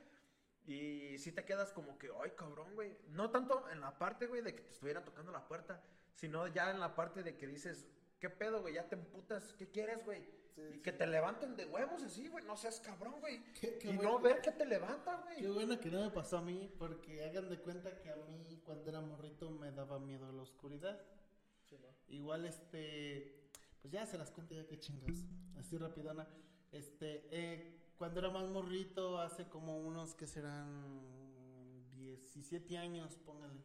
Y si te quedas como que, ay, cabrón, güey. No tanto en la parte, güey, de que te estuvieran tocando la puerta, sino ya en la parte de que dices, ¿qué pedo, güey? Ya te emputas, ¿qué quieres, güey? Y sí. que te levanten de huevos así, güey. No seas cabrón, güey. Qué- qué Y bueno. no ver que te levantan, güey. Qué bueno que no me pasó a mí, porque hagan de cuenta que a mí cuando era morrito me daba miedo la oscuridad. Sí, ¿no? Igual este, pues ya se las cuento ya que chingas, así rapidona. Este, eh, cuando era más morrito, hace como unos que serán 17 años, póngale.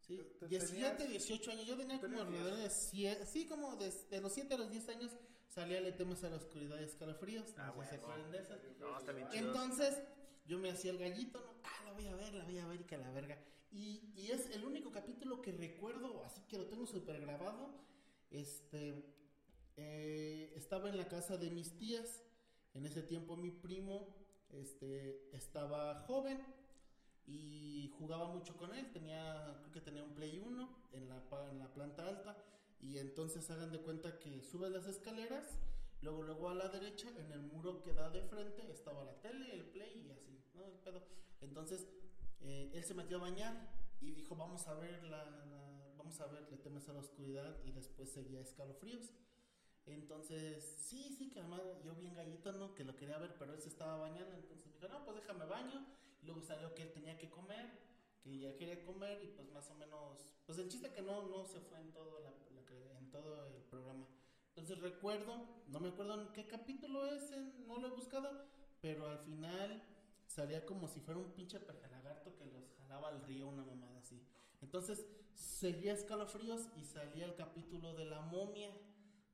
Sí, Te- te 17, tenías- 18 años. Yo tenía como alrededor de 100, sí, como de los 7 a los 10 años salía el temas a la oscuridad y escalofríos. Ah, no sé si se bueno. acuerdan de esas. No, está bien chido. Entonces, yo me hacía el gallito, ¿no? Ah, la voy a ver, la voy a ver y que la verga. Y, y es el único capítulo que recuerdo, así que lo tengo súper grabado. Este, eh, estaba en la casa de mis tías. En ese tiempo mi primo, este, estaba joven y jugaba mucho con él. Tenía, creo que tenía un Play 1 en la, en la planta alta. Y entonces hagan de cuenta que subes las escaleras, luego, luego a la derecha, en el muro que da de frente, estaba la tele, el Play y así, ¿no? El pedo. Entonces, eh, él se metió a bañar y dijo, vamos a ver, la, la- vamos a ver, le temes a la oscuridad y después seguía escalofríos. Entonces, sí, sí, que además yo bien gallito, ¿no? Que lo quería ver, pero él se estaba bañando, entonces dijo, no, pues déjame baño. Y luego salió que él tenía que comer, que ya quería comer y pues más o menos, pues el chiste que no, no se fue en todo, la, todo el programa. Entonces recuerdo, no me acuerdo en qué capítulo es, en- no lo he buscado, pero al final salía como si fuera un pinche lagarto que los jalaba al río, una mamada así. Entonces seguía escalofríos y salía el capítulo de la momia,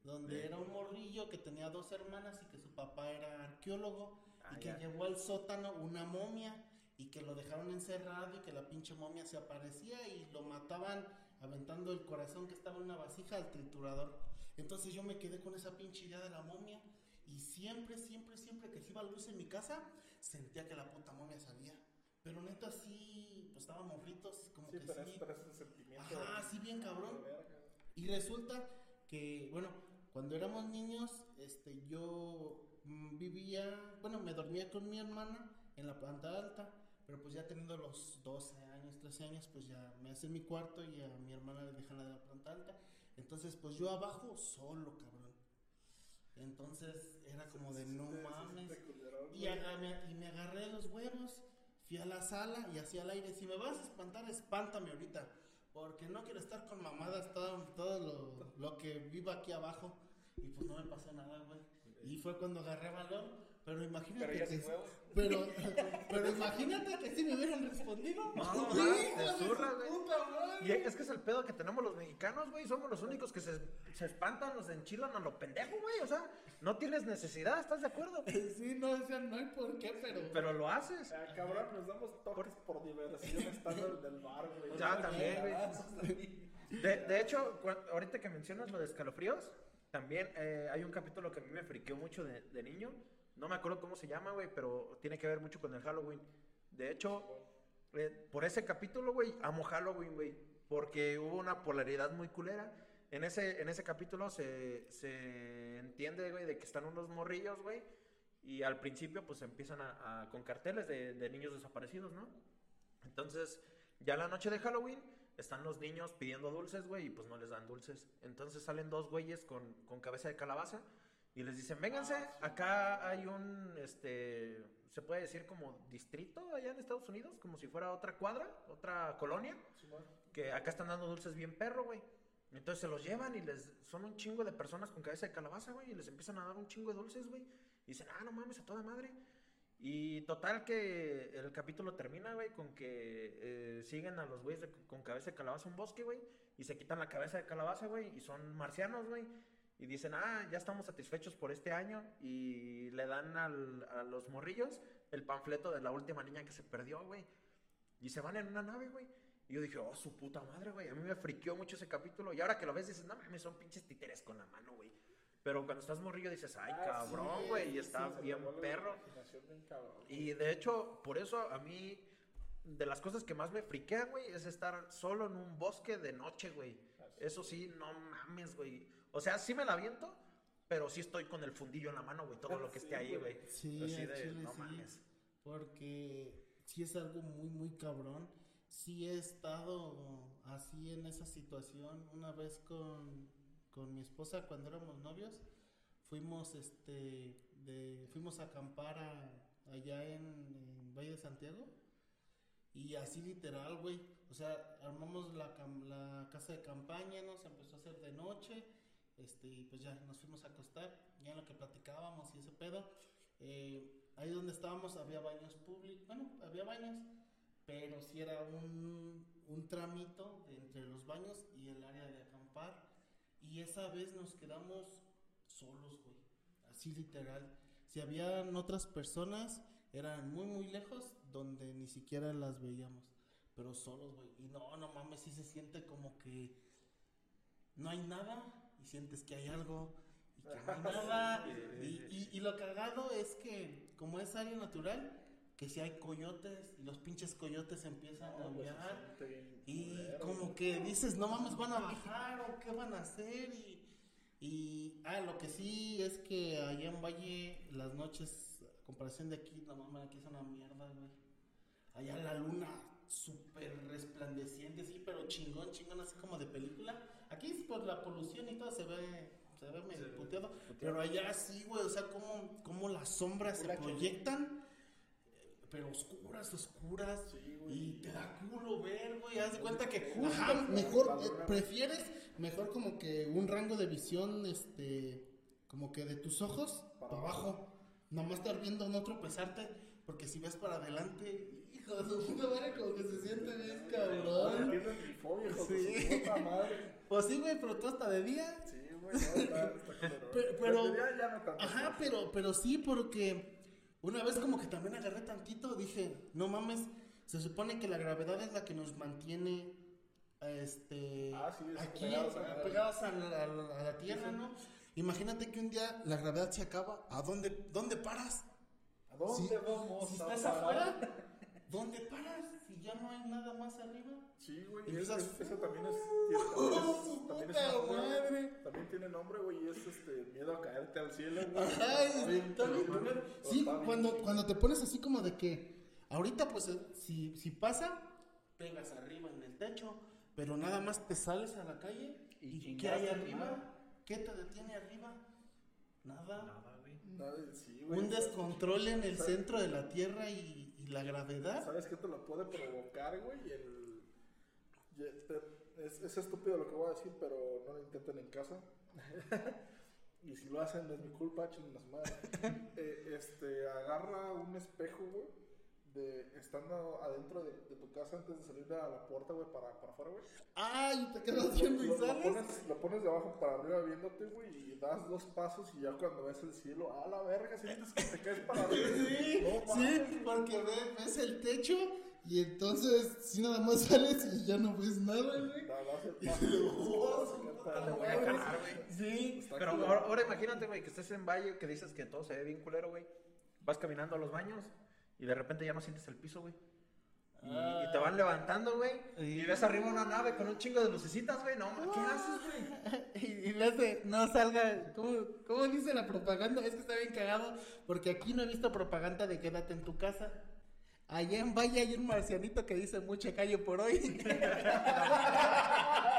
donde era un morrillo que tenía dos hermanas y que su papá era arqueólogo Ah, y que ya. llevó al sótano una momia y que lo dejaron encerrado y que la pinche momia se aparecía y lo mataban aventando el corazón que estaba en una vasija al triturador. Entonces yo me quedé con esa pinche idea de la momia y siempre, siempre, siempre que se iba luz en mi casa sentía que la puta momia salía. Pero neta sí, pues estábamos fritos, como Sí, que pero, sí. pero es el sentimiento. Ajá, sí, bien cabrón. Y resulta que, bueno, cuando éramos niños, este, yo mm, vivía, bueno, me dormía con mi hermana en la planta alta, pero pues ya teniendo los 12 años, 13 años, pues ya me hace mi cuarto y a mi hermana le dejan la de la planta alta. Entonces, pues yo abajo solo, cabrón. Entonces era como de no mames. Y, y me agarré los huevos, fui a la sala y hacía al aire. Si me vas a espantar, espántame ahorita. Porque no quiero estar con mamadas todo, todo lo, lo que vivo aquí abajo. Y pues no me pasó nada, güey. Y fue cuando agarré valor. Pero imagínate Pero ya que. sin huevos. Pero, pero imagínate que si me hubieran respondido. No, no, te güey. Y es que es el pedo que tenemos los mexicanos, güey. Somos los únicos que se, se espantan, nos enchilan a lo pendejo, güey. O sea, no tienes necesidad, ¿estás de acuerdo? Sí, no, o sea, no hay por qué, pero. Pero lo haces. Ah, cabrón, nos damos toques por diversión estando en el bar, güey. Ya, también, güey. De, de hecho, ahorita que mencionas lo de escalofríos, también eh, hay un capítulo que a mí me friqueó mucho de, de niño. No me acuerdo cómo se llama, güey, pero tiene que ver mucho con el Halloween. De hecho, eh, por ese capítulo, güey, amo Halloween, güey, porque hubo una polaridad muy culera. En ese, en ese capítulo se, se entiende, güey, de que están unos morrillos, güey, y al principio, pues empiezan a, con carteles de, de niños desaparecidos, ¿no? Entonces, ya la noche de Halloween, están los niños pidiendo dulces, güey, y pues no les dan dulces. Entonces salen dos güeyes con, con cabeza de calabaza y les dicen, vénganse, acá hay un, este, se puede decir como distrito allá en Estados Unidos, como si fuera otra cuadra, otra colonia, que acá están dando dulces bien perro, güey. Entonces se los llevan y les son un chingo de personas con cabeza de calabaza, güey, y les empiezan a dar un chingo de dulces, güey. Y dicen, ah, no mames, a toda madre. Y total que el capítulo termina, güey, con que eh, siguen a los güeyes con cabeza de calabaza un bosque, güey, y se quitan la cabeza de calabaza, güey, y son marcianos, güey. Y dicen, ah, ya estamos satisfechos por este año. Y le dan al- a los morrillos el panfleto de la última niña que se perdió, güey. Y se van en una nave, güey. Y yo dije, oh, su puta madre, güey. A mí me friqueó mucho ese capítulo. Y ahora que lo ves, dices, no mames, son pinches títeres con la mano, güey. Pero cuando estás morrillo dices, ay, Ah, cabrón, sí, güey. y sí, está se bien perro. bien cabrón. Y de hecho, por eso a mí, de las cosas que más me friquean, güey, es estar solo en un bosque de noche, güey. Así Eso sí, no mames, güey. O sea, sí me la aviento, pero sí estoy con el fundillo en la mano, güey, todo lo que Sí, esté ahí, güey. Sí, Así al de, chile no sí, mames. Porque sí es algo muy, muy cabrón. Sí he estado así en esa situación una vez con, con mi esposa cuando éramos novios. Fuimos, este, de, fuimos a acampar a- allá en, en Valle de Santiago. Y así literal, güey. O sea, armamos la, la casa de campaña, nos empezó a hacer de noche. Este, y pues ya nos fuimos a acostar. Ya en lo que platicábamos y ese pedo. eh, ahí donde estábamos había baños públicos. Bueno, había baños. Pero sí era un, un tramito entre los baños y el área de acampar. Y esa vez nos quedamos solos, güey. Así literal. Si habían otras personas, eran muy, muy lejos, donde ni siquiera las veíamos. Pero solos, güey. Y no, no mames, sí se siente como que no hay nada y sientes que hay algo y que no hay nada. Y, y- y lo cagado es que, como es área natural, que si hay coyotes y los pinches coyotes empiezan a No, pues, Y como que dices, no mames, van a bajar o qué van a hacer. Y, y ah, lo que sí es que allá en Valle, las noches, a comparación de aquí, no mames, aquí es una mierda, güey. Allá la luna súper resplandeciente, sí, pero chingón, chingón, así como de película. Aquí es por la polución y todo se ve, se ve medio puteado. Pero allá sí, güey, o sea, como, como las sombras se proyectan pero oscuras, oscuras. Sí, güey. y te da culo ver, güey. Haz de cuenta que, Justo, ajá, güey, mejor, para eh, prefieres, mejor como que un rango de visión, este, como que de tus ojos para abajo. Nomás estar viendo, no tropezarte, porque si ves para adelante, hijo de su puta madre, como que se siente bien cabrón. entienden mi fobia, hijo Sí. de su puta madre. Pues sí, güey, pero tú hasta de día. Sí, güey, no, está, está. Pero, pero- ya, ya no tanto. ajá, pero, pero sí, porque una vez como que también agarré tantito, dije, no mames, se supone que la gravedad es la que nos mantiene, este, Ah, sí, es aquí, pegados a la- pegados a la, a la- a la tierra, ¿no? Imagínate que un día la gravedad se acaba, ¿a dónde, dónde paras? ¿A dónde vamos Si estás afuera, ¿dónde paras? Si ya no hay nada más arriba. Sí, güey, Y ese, ese también es. es- ¡Su también es madre! También tiene nombre, güey, y es este miedo a caerte al cielo, güey. Ajá. Sí, cuando, cuando te pones así como de que ahorita pues eh, si, si pasa, pegas arriba en el techo, pero nada más te sales a la calle Y y, ¿qué hay arriba? ¿Qué te detiene arriba? Nada. Nada, güey. Nada, sí, güey. Un descontrol en el ¿Sabes- centro de la Tierra y la gravedad. ¿Sabes qué te lo puede provocar, güey? El... Es, es estúpido lo que voy a decir, pero no lo intenten en casa. y si lo hacen, es mi culpa, chingan las madres. Eh, este, agarra un espejo, güey. De, estando adentro de, de tu casa antes de salir a la puerta, güey, para, para afuera, güey. ¡Ay! Te quedas viendo y Lo, lo sales. pones, lo pones de abajo para arriba viéndote, güey, y das dos pasos y ya cuando ves el cielo, a la verga, sientes que te caes para arriba. Sí, No sí, mames. porque ve- ves el techo Y entonces, si nada más sales y ya no ves nada, güey. Nada más el paso de los ojos, Te voy a calar, güey. Sí. Pero ahora, ahora imagínate, güey, que estés en Valle, que dices que todo se ve bien culero, güey. Vas caminando a los baños y de repente ya no sientes el piso, güey. Y, y te van levantando, güey. Y ves arriba una nave con un chingo de lucecitas, güey. No, ¿qué haces, güey? Y, y le hace, no salga, ¿cómo, ¿cómo dice la propaganda? Es que está bien cagado, porque aquí no he visto propaganda de quédate en tu casa. Allá en Valle hay un marcianito que dice mucha calle por hoy.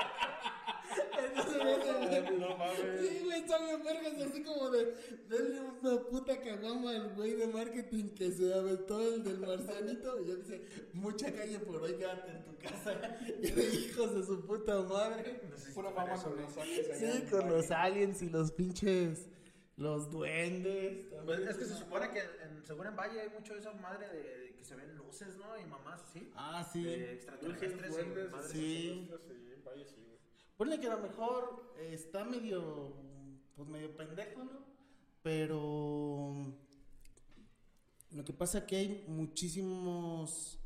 No mames. Sí, güey, está bien vergas, así como de, denle una puta caguama al güey de marketing que se aventó el del marcianito. Y ya dice, mucha calle por hoy, quédate en tu casa. Y de hijos de su puta madre. Pura fama con los aliens Sí, en con Valle. los aliens y los pinches, los duendes. Pues es que se supone que en, según en Valle hay mucho esa madre de que se ven luces, ¿no? Y mamás así. Ah, sí. De extraterrestres y Duendes, madres Sí. Sí, vaya, sí, güey. Ponle que a lo mejor está medio, pues medio pendejo. Pero lo que pasa es que hay muchísimos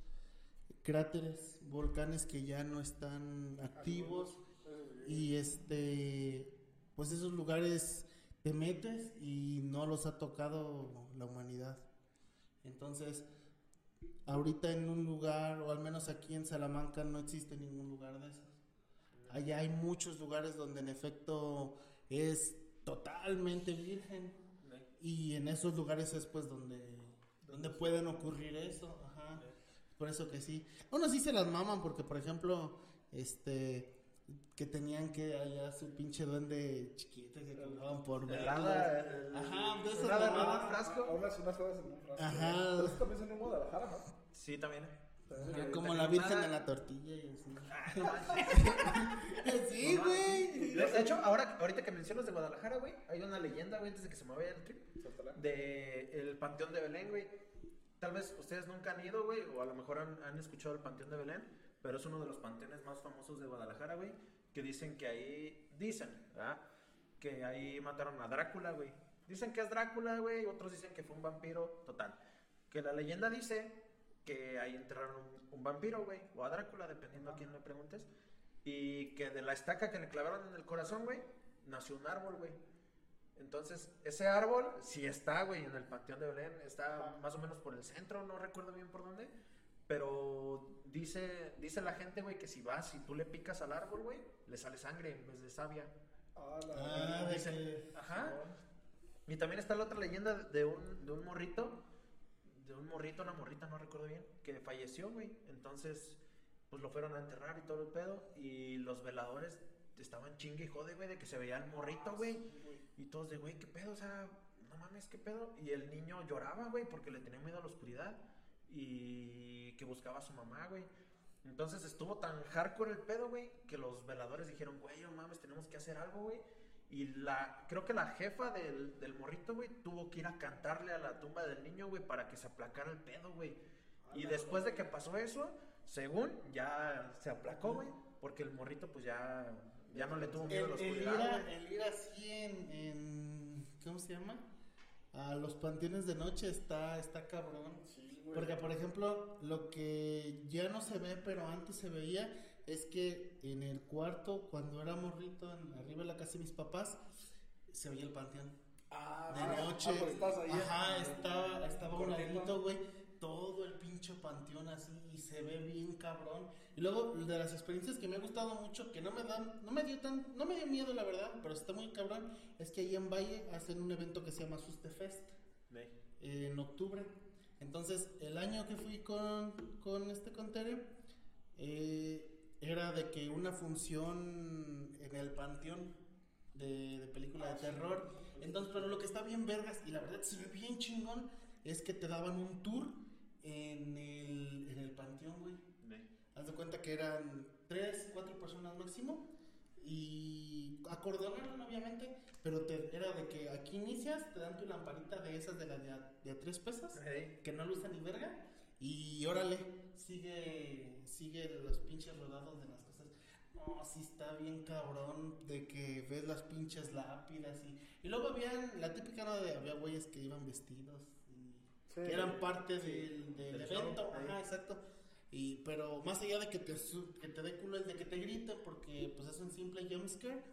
cráteres, volcanes que ya no están activos y este, pues esos lugares te metes y no los ha tocado la humanidad. Entonces, ahorita en un lugar, o al menos aquí en Salamanca, no existe ningún lugar de esos. Allá hay muchos lugares donde en efecto es totalmente virgen. Y en esos lugares es pues donde, donde pueden ocurrir eso. Ajá. Por eso que sí. Unos sí se las maman porque, por ejemplo, este que tenían que allá su pinche duende chiquito que cobraban por el- Ajá, de esas. A unas, unas horas en un frasco. Ajá. Pero eso también se en Guadalajara, ¿no? Sí, también. Como la virgen en la tortilla y así. Sí, güey. De de hecho, ahora, ahorita que mencionas de Guadalajara, güey, hay una leyenda, güey, antes de que se me vaya el trip, de el Panteón de Belén, güey. Tal vez ustedes nunca han ido, güey, o a lo mejor han, han escuchado el Panteón de Belén, pero es uno de los panteones más famosos de Guadalajara, güey, que dicen que ahí, dicen, ¿verdad? Que ahí mataron a Drácula, güey. Dicen que es Drácula, güey, otros dicen que fue un vampiro, total. Que la leyenda dice que ahí enterraron un, un vampiro, güey, o a Drácula, dependiendo a quién le preguntes. Y que de la estaca que le clavaron en el corazón, güey, nació un árbol, güey. Entonces, ese árbol sí está, güey, en el Panteón de Belén. Está más o menos por el centro, no recuerdo bien por dónde. Pero dice, dice la gente, güey, que si vas y tú le picas al árbol, güey, le sale sangre en vez de savia. Ah, la Ah, de Dicen- que- Ajá. Y también está la otra leyenda de un, de un morrito, de un morrito, una morrita, no recuerdo bien, que falleció, güey. Entonces, pues lo fueron a enterrar y todo el pedo. Y los veladores estaban chingue y jode, güey, de que se veía el morrito, güey. Y todos de, güey, ¿qué pedo? O sea, no mames, ¿qué pedo? Y el niño lloraba, güey, porque le tenía miedo a la oscuridad. Y que buscaba a su mamá, güey. Entonces estuvo tan hardcore el pedo, güey, que los veladores dijeron, güey, no mames, tenemos que hacer algo, güey. Y la, creo que la jefa del, del morrito, güey, tuvo que ir a cantarle a la tumba del niño, güey, para que se aplacara el pedo, güey. Y después de que pasó eso, según, ya se aplacó, güey, porque el morrito, pues ya, ya no le tuvo miedo a la El, el ir, el ir así en, en- ¿Cómo se llama? A los panteones de noche está, está cabrón. Sí, güey. Porque, por ejemplo, lo que ya no se ve, pero antes se veía, es que en el cuarto, cuando era morrito, arriba de la casa de mis papás, se veía el panteón. Ah, De noche. ah, pues estás ahí. Ajá, estaba, estaba un ladito, güey. Todo el pinche panteón así y se ve bien cabrón. Y luego de las experiencias que me ha gustado mucho, que no me dan, no me dio tan, no me dio miedo la verdad, pero está muy cabrón, es que ahí en Valle hacen un evento que se llama Sustefest Güey. en octubre. Entonces, el año que fui con, con este con Tere, eh, era de que una función en el panteón de, de película de terror. Entonces, pero lo que está bien vergas, y la verdad se ve bien chingón, es que te daban un tour en el, en el panteón, güey. Haz de cuenta que eran tres, cuatro personas máximo. Y acordonaron, obviamente. Pero te, era de que aquí inicias, te dan tu lamparita de esas de las de a, de a tres pesos. Que no lo usan ni verga. Y órale, sigue, sigue los pinches rodados de las cosas. No, sí está bien cabrón de que ves las pinches lápidas y... Y luego habían, la típica no de, había güeyes que iban vestidos y Sí. que eran parte del, del Del evento. show. Ajá, exacto. Y, pero más allá de que te, que te dé culo el de que te griten, porque pues es un simple jumpscare,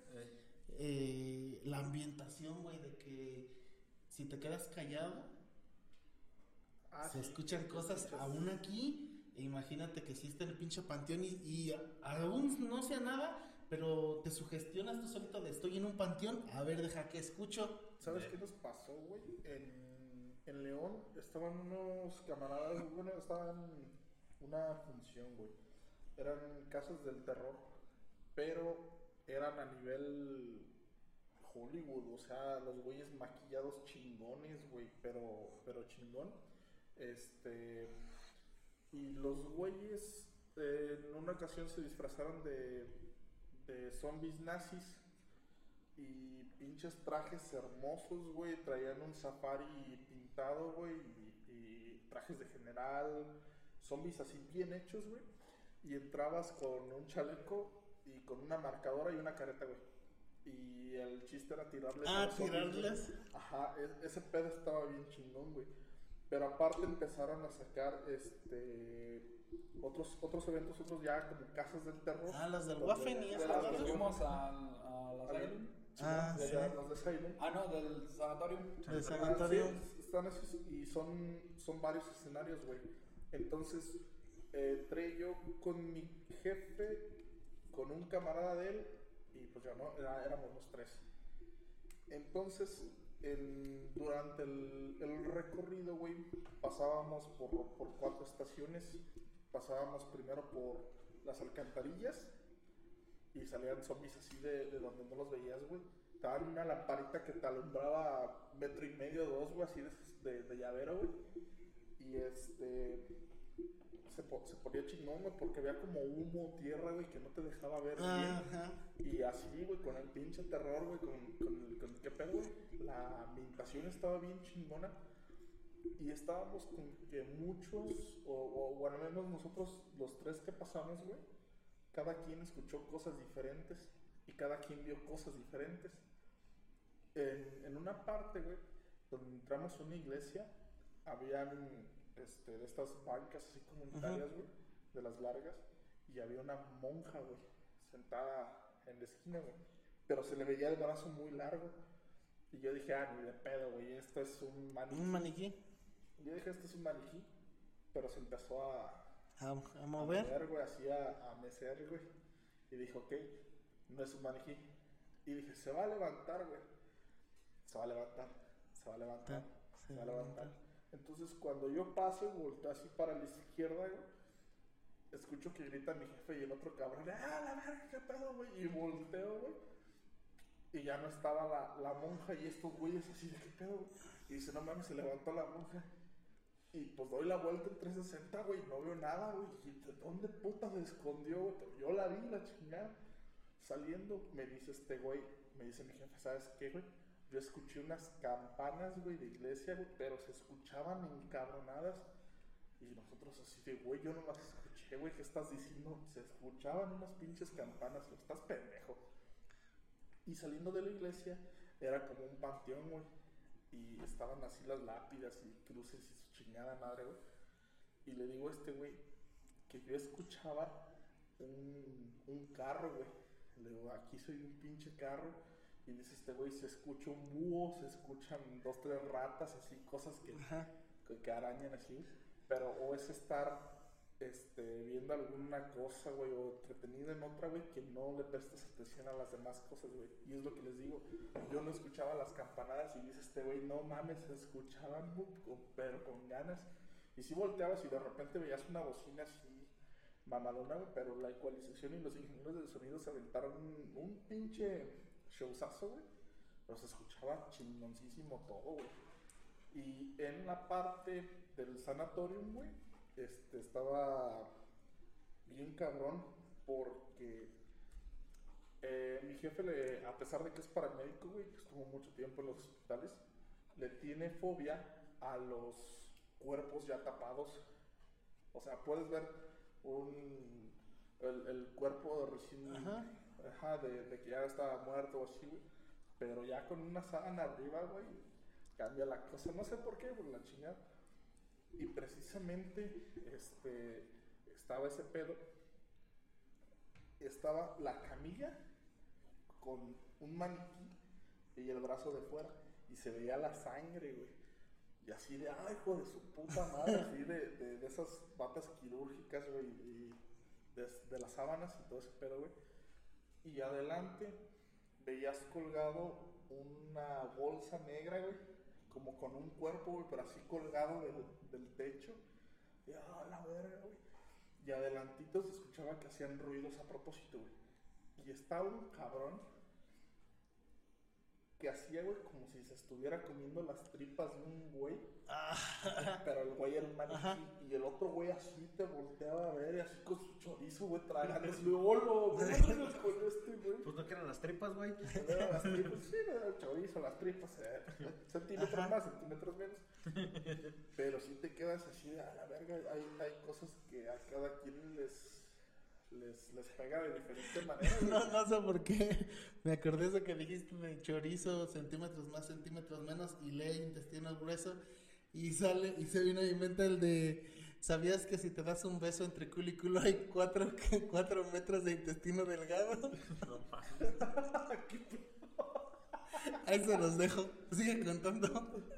eh, la ambientación, güey, de que si te quedas callado, Ah, se sí. escuchan cosas Escuchas- aún aquí. e imagínate que si está en el pinche panteón y, aún no sea nada, pero te sugestionas tú solito de estoy en un panteón, a ver, deja que escucho. ¿Sabes Sí. qué nos pasó, güey? En, en León estaban unos camaradas, bueno, estaban una función, güey. Eran casas del terror, pero eran a nivel Hollywood, o sea, los güeyes maquillados chingones, güey, pero, pero chingón. Este. Y los güeyes eh, en una ocasión se disfrazaron de, de zombies nazis y pinches trajes hermosos, güey. Traían un safari pintado, güey, y, y trajes de general, zombies así bien hechos, güey. Y entrabas con un chaleco y con una marcadora y una careta, güey. Y el chiste era tirarles. a Ah, zombies, güey. tirarles. Ajá, e- ese pedo estaba bien chingón, güey. Pero aparte empezaron a sacar este otros otros eventos, otros ya como casas del terror. Ah, las del Waffen y de esas las del Fuimos al, a las Al- Island. Ah, de sí. la- los de Silent. Ah, no, del sanatorio. El Ah, sanatorio. sí, están esos y son, son varios escenarios, güey. Entonces, eh, entré yo con mi jefe, con un camarada de él, y pues ya no, era- éramos los tres. Entonces, durante el, recorrido, güey, pasábamos por, cuatro estaciones. Pasábamos primero por las alcantarillas y salían zombies así de, de donde no los veías, güey. Estaban una lamparita que te alumbraba metro y medio, dos, güey, así de, de, de llavero, güey. Y este. Se, po- se ponía chingón, güey, porque había como humo, tierra, güey, que no te dejaba ver bien. Y así, güey, con el pinche terror, güey, con, con, el, con el que pedo, güey. La ambientación estaba bien chingona. Y estábamos con que muchos, o, o, o al menos nosotros, los tres que pasamos, güey, cada quien escuchó cosas diferentes y cada quien vio cosas diferentes. En, en una parte, güey, donde entramos a una iglesia, habían este, de estas bancas así comunitarias, güey, de las largas, y había una monja, güey, sentada en la esquina, güey, pero se le veía el brazo muy largo. Y yo dije, ah, ni de pedo, güey, esto es un maniquí. Un maniquí. Yo dije, esto es un maniquí, pero se empezó a, A, a a mover. mover, güey, así a, a mecer, güey. Y dijo, ok, no es un maniquí. Y dije, se va a levantar, güey. Se va a levantar, se va a levantar, Se se va a a levantar. Entonces, cuando yo paso y volteo así para la izquierda, escucho que grita mi jefe y el otro cabrón, ¡ah, la verga, qué pedo, güey! Y volteo, güey. Y ya no estaba la, la monja y estos güeyes así de qué pedo, güey? Y dice, no mames, se levantó la monja. Y pues doy la vuelta en 360, güey, no veo nada, güey. ¿Y de dónde puta se escondió, güey? Yo la vi, la chingada. Saliendo, me dice este güey, me dice mi jefe, ¿sabes qué, güey? Yo escuché unas campanas, güey, de iglesia, güey, pero se escuchaban encabronadas. Y nosotros así de, güey, yo no las escuché, güey, ¿qué estás diciendo? Se escuchaban unas pinches campanas, güey, estás pendejo. Y saliendo de la iglesia, era como un panteón, güey. Y estaban así las lápidas y cruces y su chingada madre, güey. Y le digo a este güey que yo escuchaba un, un carro, güey. Le digo, aquí soy un pinche carro. Y dice este güey, se escucha un búho, se escuchan dos, tres ratas, así, cosas que, que, que arañan así. Pero o es estar este, viendo alguna cosa, güey, o entretenido en otra, güey, que no le prestas atención a las demás cosas, güey. Y es lo que les digo. Yo no escuchaba las campanadas y dice este güey, no mames, se escuchaban, pero con ganas. Y si volteabas y de repente veías una bocina así, mamadona, güey, pero la ecualización y los ingenieros del sonido se aventaron un, un pinche showzazo, güey. Pero se escuchaba chingoncísimo todo, güey. Y en la parte del sanatorium, güey, este, estaba bien cabrón porque eh, mi jefe, le, a pesar de que es paramédico, güey, que estuvo mucho tiempo en los hospitales, le tiene fobia a los cuerpos ya tapados. O sea, puedes ver un, el, el cuerpo recién. Ajá, de, que ya estaba muerto o así, güey. Pero ya con una sábana arriba, güey, cambia la cosa. No sé por qué, por la chingada. Y precisamente, este, estaba ese pedo, estaba la camilla con un maniquí y el brazo de fuera y se veía la sangre, güey. Y así de, ay, hijo de su puta madre, así de, de, esas batas quirúrgicas, güey, y de, de las sábanas y todo ese pedo, güey. Y adelante veías colgado una bolsa negra, güey, como con un cuerpo, güey, pero así colgado del, del techo. Y, ah, la verga, güey. Y adelantito se escuchaba que hacían ruidos a propósito, güey. Y estaba un cabrón que hacía, güey, como si se estuviera comiendo las tripas de un güey. Pero el güey era un maniquí. Y el otro güey así te volteaba a ver y así con su chorizo, güey, tragándose. ¡Hola! ¿Cómo con este, güey? Pues no que eran las tripas, güey. Las tripas, sí, era el chorizo, las tripas, eh, centímetros más, centímetros menos. Pero sí te quedas así de a la verga. Hay, hay cosas que a cada quien les, les, les pega de diferente manera. No, no sé por qué. Me acordé de eso que dijiste de chorizo, centímetros más, centímetros menos, y lee intestino grueso. Y sale, y se vino a mi mente el de. ¿Sabías que si te das un beso entre culo y culo hay cuatro, cuatro metros de intestino delgado? No mames. Ahí se los dejo. Sigue contando.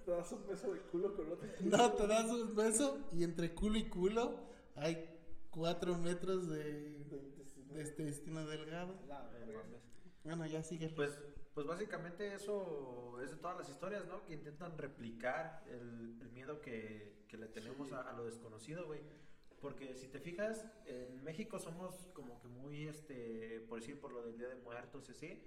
Te das un beso de culo con otro. No, te das un beso y entre culo y culo hay cuatro metros de, De intestino. de este intestino delgado. La. Bueno, ya sigue. Pues, pues básicamente eso es de todas las historias, ¿no? Que intentan replicar el, el miedo que, que le tenemos a, a lo desconocido, güey. Porque si te fijas, en México somos como que muy, este, por decir, por lo del Día de Muertos y así,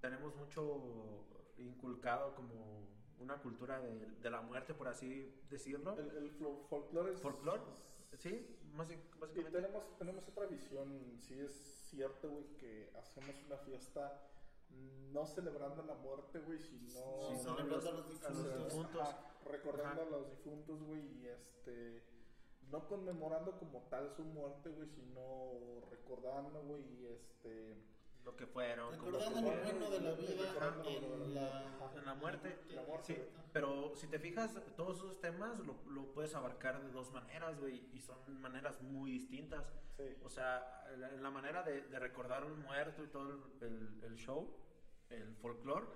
tenemos mucho inculcado como una cultura de, de la muerte, por así decirlo. El, el flo- folclore es. Folclore, sí, basi- Y básicamente. tenemos, tenemos otra visión. Sí, es cierto, güey, que hacemos una fiesta no celebrando la muerte, güey, sino. Sí, celebrando a los a los difuntos. difuntos. Ajá, recordando Ajá. a los difuntos, güey, y este. No conmemorando como tal su muerte, güey, sino recordando, güey, y este. Lo que fueron. Recordando lo bueno de la vida en la... En la muerte. La muerte, Sí, pero si te fijas, todos esos temas lo, lo puedes abarcar de dos maneras, güey, y son maneras muy distintas. Sí. O sea, la, la manera de, de recordar un muerto y todo el, el- el show, el folclore,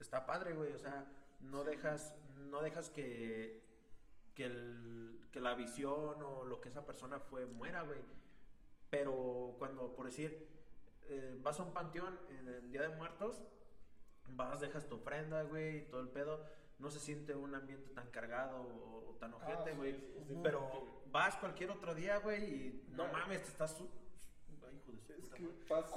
está padre, güey. O sea, no dejas, no dejas que, que, el- que la visión o lo que esa persona fue muera, güey. Pero cuando, por decir, eh, vas a un panteón en el Día de Muertos, vas, dejas tu ofrenda, güey, y todo el pedo. No se siente un ambiente tan cargado o, o tan ojete, sí, güey. pero vas cualquier otro día, güey, y no mames, te estás... su- Ay, hijo de su Es que pasa.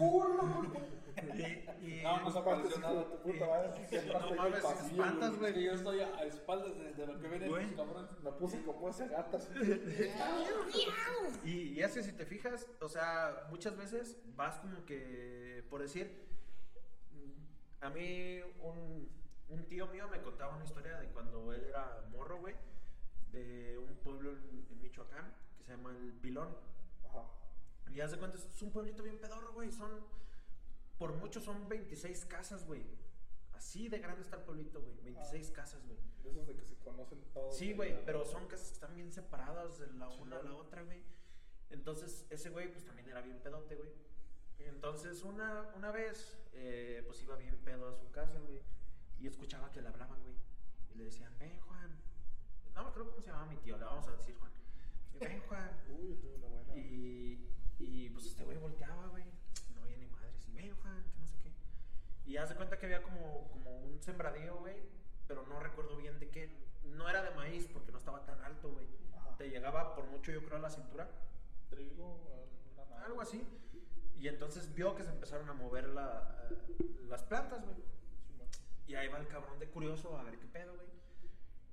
Y, y- No, no se Aparte, apareció nada. tu puta madre, no mames, espantas, güey. Yo estoy a, espaldas de, de lo que estos cabrones. Me puse como ese gato. así. Y, y es que si te fijas, o sea, muchas veces vas como que, por decir, a mí un, un tío mío me contaba una historia de cuando él era morro, güey, de un pueblo en, en Michoacán que se llama El Pilón. Y haz de cuenta, es un pueblito bien pedorro, güey, son, por mucho son 26 casas, güey. Así de grande está el pueblito, güey, 26 casas, güey. Esos de que se conocen todos. Sí, güey, pero son casas que están bien separadas de la una a la otra, güey. Entonces, ese güey, pues también era bien pedote, güey. Entonces, una, una vez, eh, pues iba bien pedo a su casa, güey. Y escuchaba que le hablaban, güey. Y le decían, ven, Juan. No me acuerdo cómo se llamaba mi tío, le vamos a decir Juan. Ven, Juan. Uy, yo tuve una buena. Y, y pues este güey volteaba, güey. No había ni madres. Y ven, Juan, que no sé qué. Y haz de cuenta que había como, como un sembradío, güey. Pero no recuerdo bien de qué. No era de maíz porque no estaba tan alto, güey. Te llegaba por mucho, yo creo, a la cintura. Trigo. Algo así. Y entonces vio que se empezaron a mover la, eh, las plantas, güey. Y ahí va el cabrón de curioso a ver qué pedo, güey.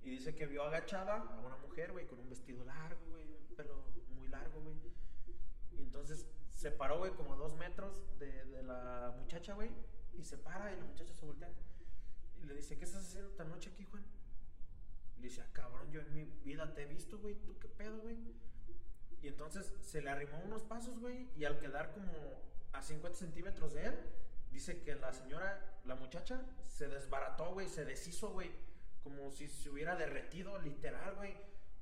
Y dice que vio agachada a una mujer, güey, con un vestido largo, güey, un pelo muy largo, güey. Entonces se paró, güey, como dos metros de, de la muchacha, güey. Y se para y la muchacha se voltea. Y le dice, ¿qué estás haciendo esta noche aquí, Juan? Le dice, ah, cabrón, yo en mi vida te he visto, güey. ¿Tú qué pedo, güey? Y entonces se le arrimó unos pasos, güey. Y al quedar como a 50 centímetros de él, dice que la señora, la muchacha, se desbarató, güey. Se deshizo, güey. Como si se hubiera derretido, literal, güey.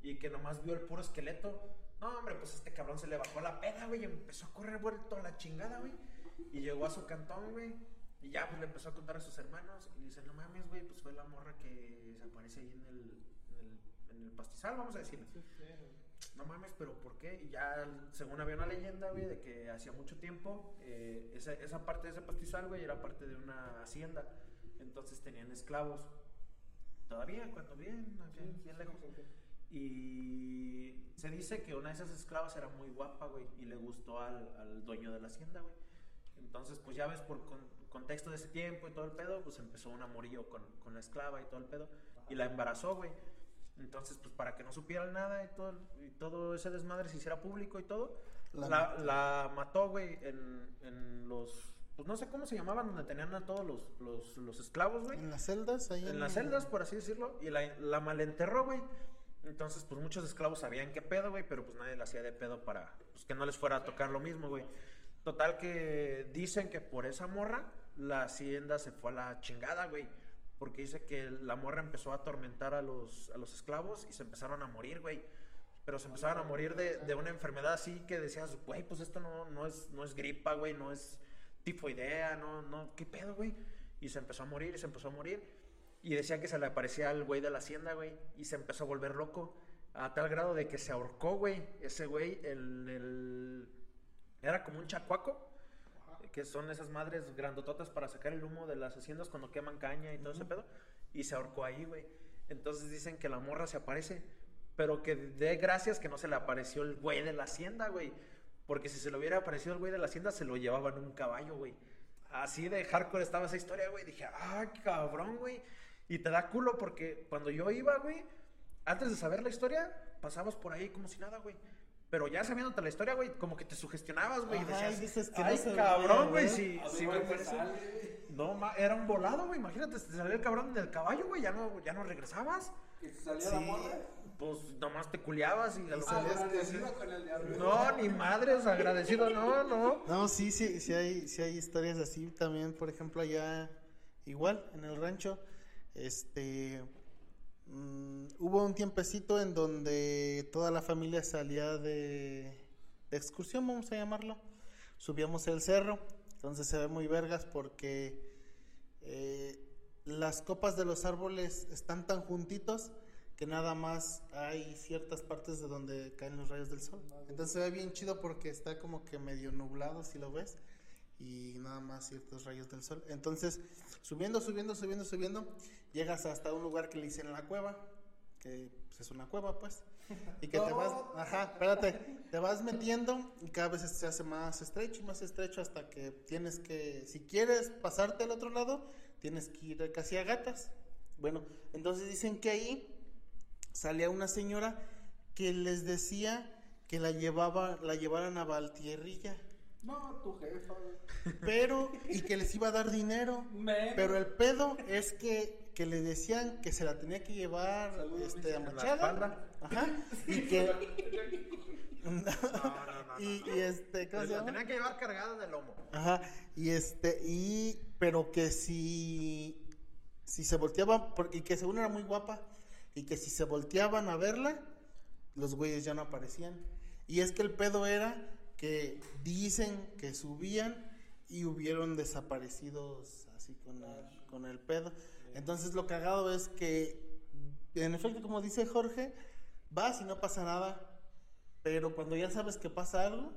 Y que nomás vio el puro esqueleto. No, hombre, pues este cabrón se le bajó la peda, güey, y empezó a correr vuelto a la chingada, güey. Y llegó a su cantón, güey. Y ya, pues le empezó a contar a sus hermanos. Y dice, no mames, güey, pues fue la morra que se aparece ahí en el, en el, en el pastizal, vamos a decir. No mames, pero ¿por qué? Y ya, según había una leyenda, güey, de que hacía mucho tiempo, eh, esa, esa parte de ese pastizal, güey, era parte de una hacienda. Entonces tenían esclavos. Todavía, cuando bien, aquí, bien lejos. Y se dice que una de esas esclavas era muy guapa, güey, y le gustó al, al dueño de la hacienda, güey. Entonces, pues ya ves, por con- contexto de ese tiempo y todo el pedo, pues empezó un amorío con, con la esclava y todo el pedo, y la embarazó, güey. Entonces, pues para que no supieran nada y todo, y todo ese desmadre se hiciera público y todo, La la, mató. la mató, güey, en, en los... Pues no sé cómo se llamaban, donde tenían a todos los, los, los esclavos, güey En las celdas, ahí en las celdas, por así decirlo, y la, la malenterró, güey. Entonces, pues muchos esclavos sabían qué pedo, güey, pero pues nadie le hacía de pedo para pues, que no les fuera a tocar lo mismo, güey. Total que dicen que por esa morra la hacienda se fue a la chingada, güey. Porque dice que la morra empezó a atormentar a los, a los esclavos y se empezaron a morir, güey. Pero se empezaron a morir de, de una enfermedad así que decías, güey, pues esto no, no, es, no es gripa, güey, no es tifoidea, no, no, ¿qué pedo, güey? Y se empezó a morir y se empezó a morir. Y decía que se le aparecía al güey de la hacienda, güey. Y se empezó a volver loco. A tal grado de que se ahorcó, güey. Ese güey, el, el- Era como un chacuaco. Que son esas madres grandototas para sacar el humo de las haciendas cuando queman caña y todo ese pedo. Y se ahorcó ahí, güey. Entonces dicen que la morra se aparece. Pero que de gracias que no se le apareció el güey de la hacienda, güey. Porque si se le hubiera aparecido el güey de la hacienda, se lo llevaban en un caballo, güey. Así de hardcore estaba esa historia, güey. Dije, ah, cabrón, güey. Y te da culo porque cuando yo iba, güey, antes de saber la historia, pasabas por ahí como si nada, güey. Pero ya sabiéndote la historia, güey, como que te sugestionabas, güey. y Ajá, decías, y dices que no ay, se cabrón, güey, si, si me. No, ma, era un volado, güey. Imagínate, te salió el cabrón del caballo, güey. Ya no, ya no regresabas. ¿Y te salía la Sí. morra? Pues nomás te culiabas y... lo- salías Agradecido con el. No, ni madres, agradecido, no, no. No, sí, sí, sí hay, sí hay historias así también, por ejemplo, allá, igual, en el rancho, este, mm, hubo un tiempecito en donde toda la familia salía de, excursión, vamos a llamarlo, subíamos el cerro, entonces se ve muy vergas porque eh, las copas de los árboles están tan juntitos que nada más hay ciertas partes de donde caen los rayos del sol. Entonces se ve bien chido porque está como que medio nublado si lo ves y nada más ciertos rayos del sol. Entonces, subiendo, subiendo, subiendo, subiendo, llegas hasta un lugar que le dicen la cueva, que pues, es una cueva pues, y que te vas, ajá, espérate, te vas metiendo y cada vez se hace más estrecho y más estrecho hasta que tienes que, si quieres pasarte al otro lado, tienes que ir casi a gatas. Bueno, entonces dicen que ahí salía una señora que les decía que la llevaba, la llevaran a Valtierrilla, No, tu jefa, güey. pero y que les iba a dar dinero. Menos. Pero el pedo es que, que le decían que se la tenía que llevar Saludos, este, a la Machada. Ajá. Y que. No, no, no, y, este, ¿cómo se La llama? tenía que llevar cargada de lomo. Ajá, y este, y, pero que si, si se volteaba, porque, y que según era muy guapa, y que si se volteaban a verla, los güeyes ya no aparecían. Y es que el pedo era que dicen que subían y hubieron desaparecidos así con el, con el pedo. Entonces lo cagado es que, en efecto, como dice Jorge, vas y no pasa nada, pero cuando ya sabes que pasa algo,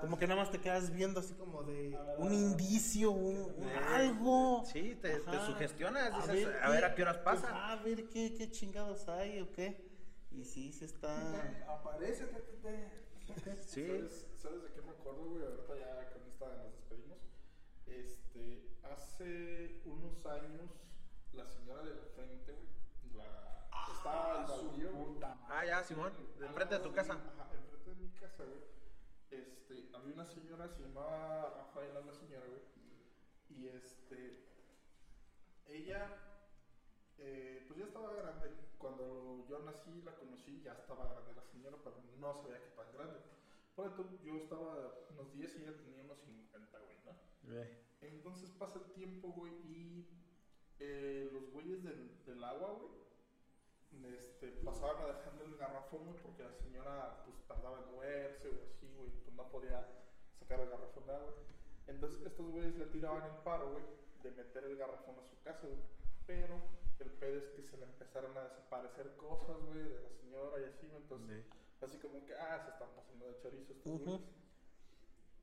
como que nada más te quedas viendo así como de un indicio, un, un algo. Sí, te, te sugestionas, dices, a ver, qué- a qué horas pasa. A ver qué, qué chingados hay o qué. Y sí, sí está. Aparece, te, te, te. Sí. ¿Sabes, ¿Sabes de qué me acuerdo, güey? Ahorita ya con esta nos despedimos. Este, hace unos años, la señora de la frente, güey, la... estaba el baldío, güey. Ah, ya, Simón, de enfrente de tu casa. Ajá, enfrente de mi casa, güey. Este, había una señora, se llamaba Rafaela la señora, güey. Y este, ella, eh, pues ya estaba grande. Cuando yo nací, la conocí, ya estaba grande la señora, pero no sabía que tan grande. Por eso yo estaba unos 10 y ella tenía unos 50, güey, ¿no? Entonces pasa el tiempo, güey, y eh, los güeyes del, del agua, güey, este, pasaban a dejarle el garrafón, güey, porque la señora, pues, tardaba en moverse o así, güey, pues no podía sacar el garrafón de agua. Entonces, estos güeyes le tiraban el paro, güey, de meter el garrafón a su casa, güey. Pero el pedo es que se le empezaron a desaparecer cosas, güey, de la señora y así, güey. Entonces, así como que, ah, se están pasando de chorizo estos Ujú. güeyes.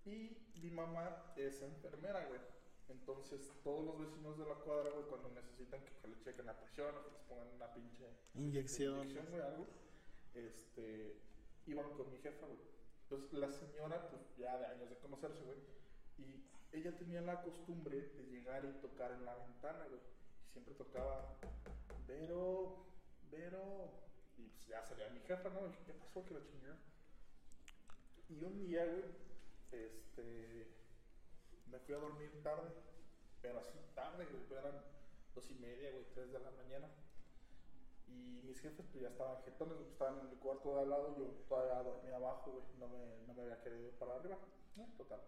Y mi mamá es enfermera, güey. Entonces, todos los vecinos de la cuadra, güey, cuando necesitan que, que le chequen la presión o que les pongan una pinche Inyección. inyección, güey, algo, este, iban con mi jefa, güey. Entonces, la señora, pues, ya de años de conocerse, güey, y ella tenía la costumbre de llegar y tocar en la ventana, güey. Y siempre tocaba, Vero, Vero, y pues ya salía mi jefa, ¿no? ¿qué pasó? Que la chingada. Y un día, güey, este, me fui a dormir tarde, pero así tarde, güey, eran dos y media, güey, tres de la mañana. Y mis jefes pues ya estaban jetones, estaban en el cuarto de al lado, yo todavía dormía abajo, güey, no me, no me había querido ir para arriba, ¿no? total.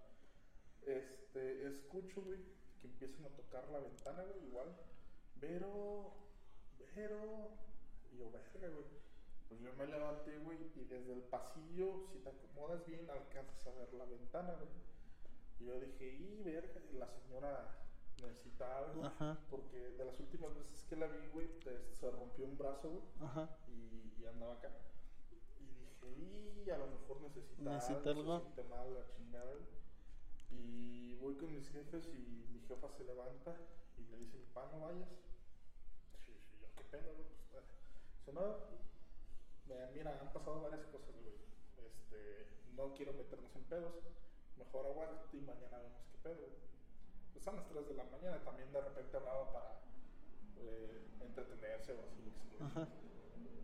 Este, escucho, güey, que empiezan a tocar la ventana, güey, igual. Vero, Vero, y yo, verga, güey. Pues yo me levanté, güey, y desde el pasillo, si te acomodas bien, alcanzas a ver la ventana, güey. Y yo dije, y verga, la señora necesita algo. Ajá. Porque de las últimas veces que la vi, güey, se rompió un brazo, güey, Ajá. y, y andaba acá. Y dije, y a lo mejor necesita, Necesita algo, se siente mal la chingada, güey. Y voy con mis jefes y mi jefa se levanta y le dice, mi pa, no vayas. Sí, sí, yo, ¿qué pedo, güey? Pues, me- mira, han pasado varias cosas, güey. Este, no quiero meternos en pedos. Mejor aguántate y mañana vemos qué pedo. Pues son las 3 de la mañana, también de repente hablaba para eh, entretenerse o así.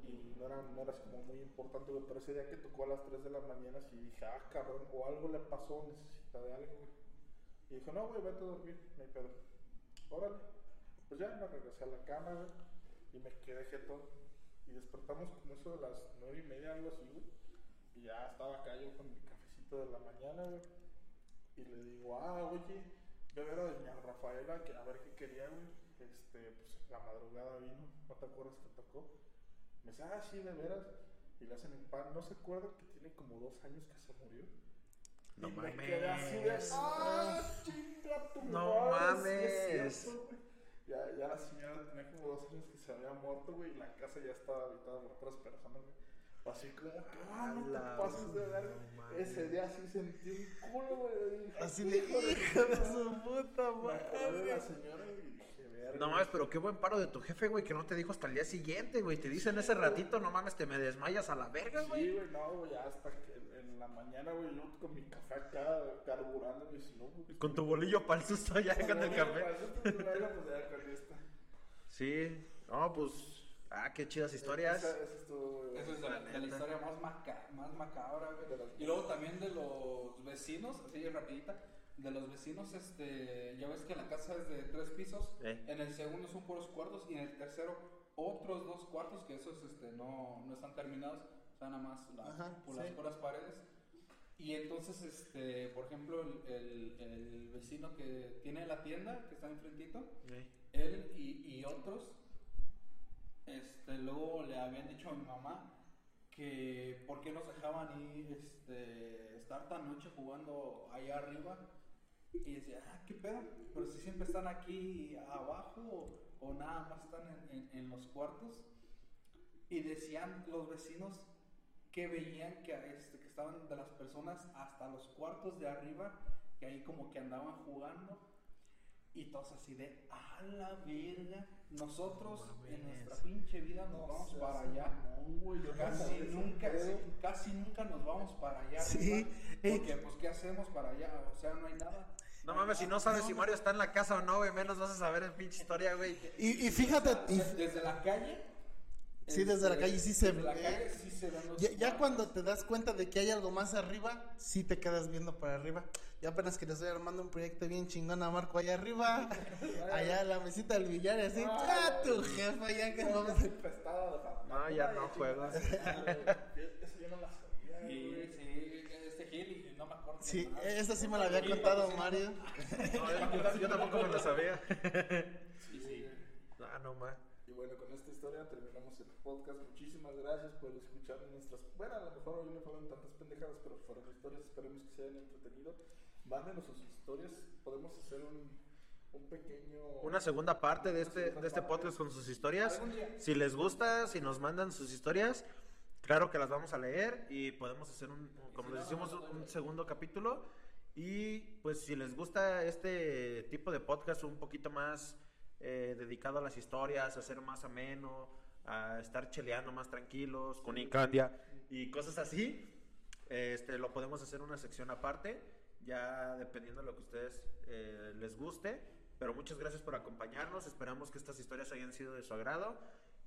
Y no era, no era como muy importante, güey, pero ese día que tocó a las 3 de la mañana, sí dije, ah, cabrón, o algo le pasó, necesita de algo, güey. Y dijo, no, güey, vete a dormir, no hay pedo. Órale. Pues ya me regresé a la cama, güey, y me quedé jetón. Y despertamos como eso de las 9 y media, algo así, güey. Y ya estaba acá yo con mi cafecito de la mañana, güey. Y le digo, ah, oye, yo era doña Rafaela, que a ver qué quería, güey. Este, pues la madrugada vino, ¿no te acuerdas que tocó? Me dice, ah, sí, de veras. Y le hacen el pan. ¿No se acuerdan que tiene como dos años que se murió? No Y me quedé así de, mames. ¡ah, chinga tu No es mames. cierto, güey". Ya, ya la señora tenía como dos años que se había muerto, güey, y la casa ya estaba habitada por otras personas, güey. Así como que, ah, no la te pases de ver. no. Ese día sí sentí un culo, güey. Dije, Así de "Hijo de hijo de puta". su puta de la madre. señora y dije, verga. No mames, pero qué buen paro de tu jefe, güey, que no te dijo hasta el día siguiente, güey. Te dicen ese ratito, no mames, te me desmayas a la verga, Sí, güey. güey, no, güey, hasta que la mañana, güey, yo con mi café acá carburando, me dice, no, güey. Con tu bolillo para el susto ya con el café. Pues ya con esta. Sí, no, pues, ah, qué chidas historias. Esa, esa estuvo, güey. Esa es la, de la historia más, maca- más macabra, güey. Las- Y luego también de los vecinos, así rapidita, de los vecinos, este, ya ves que la casa es de tres pisos, Eh. en el segundo son puros cuartos y en el tercero otros dos cuartos que esos este, no, no están terminados, sea, nada más la- Ajá, por sí. las puras paredes. Y entonces, este, por ejemplo, el, el- el vecino que tiene la tienda, que está enfrentito, Sí. él y, y otros, este, luego le habían dicho a mi mamá que por qué nos dejaban ir, este, estar tan noche jugando allá arriba. Y decía, ah, qué pedo, pero si siempre están aquí abajo o, o nada más están en, en- en los cuartos. Y decían los vecinos que veían que, este, que estaban de las personas hasta los cuartos de arriba, que ahí como que andaban jugando. Y todos así de, a la verga, nosotros No en nuestra pinche vida nos vamos seas para allá. mamón, güey, yo no Casi nunca, sí, casi nunca nos vamos para allá. Sí, eh. Porque, pues, ¿qué hacemos para allá? O sea, no hay nada. No mames, si no sabes si Mario está en la casa o no, güey, menos vas a saber el pinche historia, güey. Y, y fíjate, y Desde la calle. Sí, desde la calle sí se desde la ve. calle sí se ven los ya, cuando te das cuenta de que hay algo más arriba, sí te quedas viendo para arriba. Ya apenas que le estoy armando un proyecto bien chingón a Marco allá arriba, allá en la mesita del billar y así, ¡ah, tu jefa! Ya que vamos a... No, ya no güey. Eso yo no la sabía, Sí, sí, este Gil y no me acuerdo. Sí, esta sí me la había contado Mario. No, yo, yo tampoco me lo sabía. Sí, sí. Ah, no mames. Y bueno, con esta historia terminamos el podcast. Muchísimas gracias por escuchar nuestras. Bueno, a lo mejor hoy no fueron tantas pendejadas, pero fueron historias. Esperemos que se hayan entretenido. Mándenos sus historias. Podemos hacer un, un pequeño. Una segunda parte de este, de este podcast con sus historias. Si les gusta, si nos mandan sus historias, claro que las vamos a leer y podemos hacer un, como les decimos, un segundo capítulo. Y pues si les gusta este tipo de podcast un poquito más eh, dedicado a las historias, a ser más ameno, a estar cheleando más tranquilos, con Incandia y cosas así, este, lo podemos hacer una sección aparte, ya dependiendo de lo que a ustedes eh, les guste. Pero muchas gracias por acompañarnos. Esperamos que estas historias hayan sido de su agrado.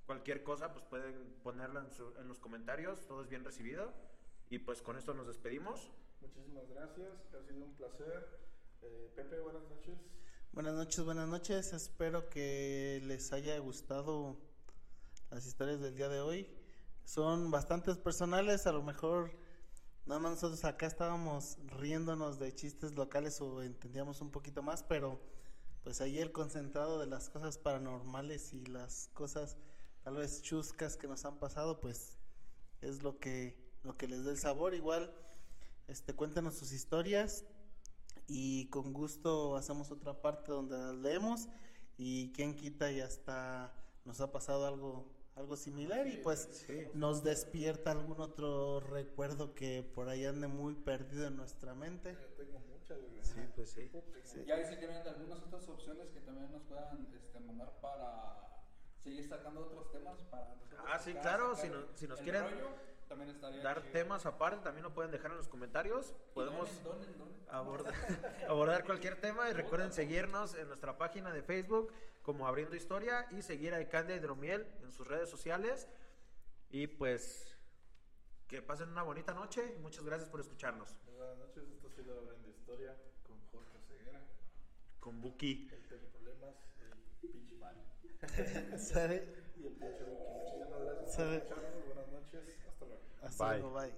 Cualquier cosa, pues pueden ponerla en, su- en los comentarios. Todo es bien recibido. Y pues con esto nos despedimos. Muchísimas gracias. Ha sido un placer. Eh, Pepe, buenas noches. Buenas noches, buenas noches. Espero que les haya gustado las historias del día de hoy. Son bastantes personales, a lo mejor nada más nosotros acá estábamos riéndonos de chistes locales o entendíamos un poquito más, pero pues ahí el concentrado de las cosas paranormales y las cosas tal vez chuscas que nos han pasado, pues es lo que lo que les da el sabor. Igual, este cuéntenos sus historias y con gusto hacemos otra parte donde las leemos y quien quita y hasta nos ha pasado algo algo similar y pues Sí. nos despierta algún otro recuerdo que por ahí ande muy perdido en nuestra mente. Yo tengo muchas. Sí, pues sí. Puta, Ya dicen que vienen algunas otras opciones que también nos puedan este, mandar para seguir sacando otros temas para Ah, sí, claro, si no- si nos quieren rollo, también estaría Dar chido. temas aparte, también lo pueden dejar en los comentarios. Podemos donen, donen, donen. abordar, abordar cualquier tema y recuerden seguirnos en nuestra página de Facebook como Abriendo Historia y seguir a Icandia Hidromiel en sus redes sociales. Y pues que pasen una bonita noche y muchas gracias por escucharnos. Buenas noches. Esto ha sido Abriendo Historia con Jorge Ceguera. Con Buki. El tiene problemas, el pinche mal. ¿Sabe? Y el pinche Buki. Muchísimas gracias por escucharnos. Buenas noches. Hasta luego. Hasta Bye. luego, bye.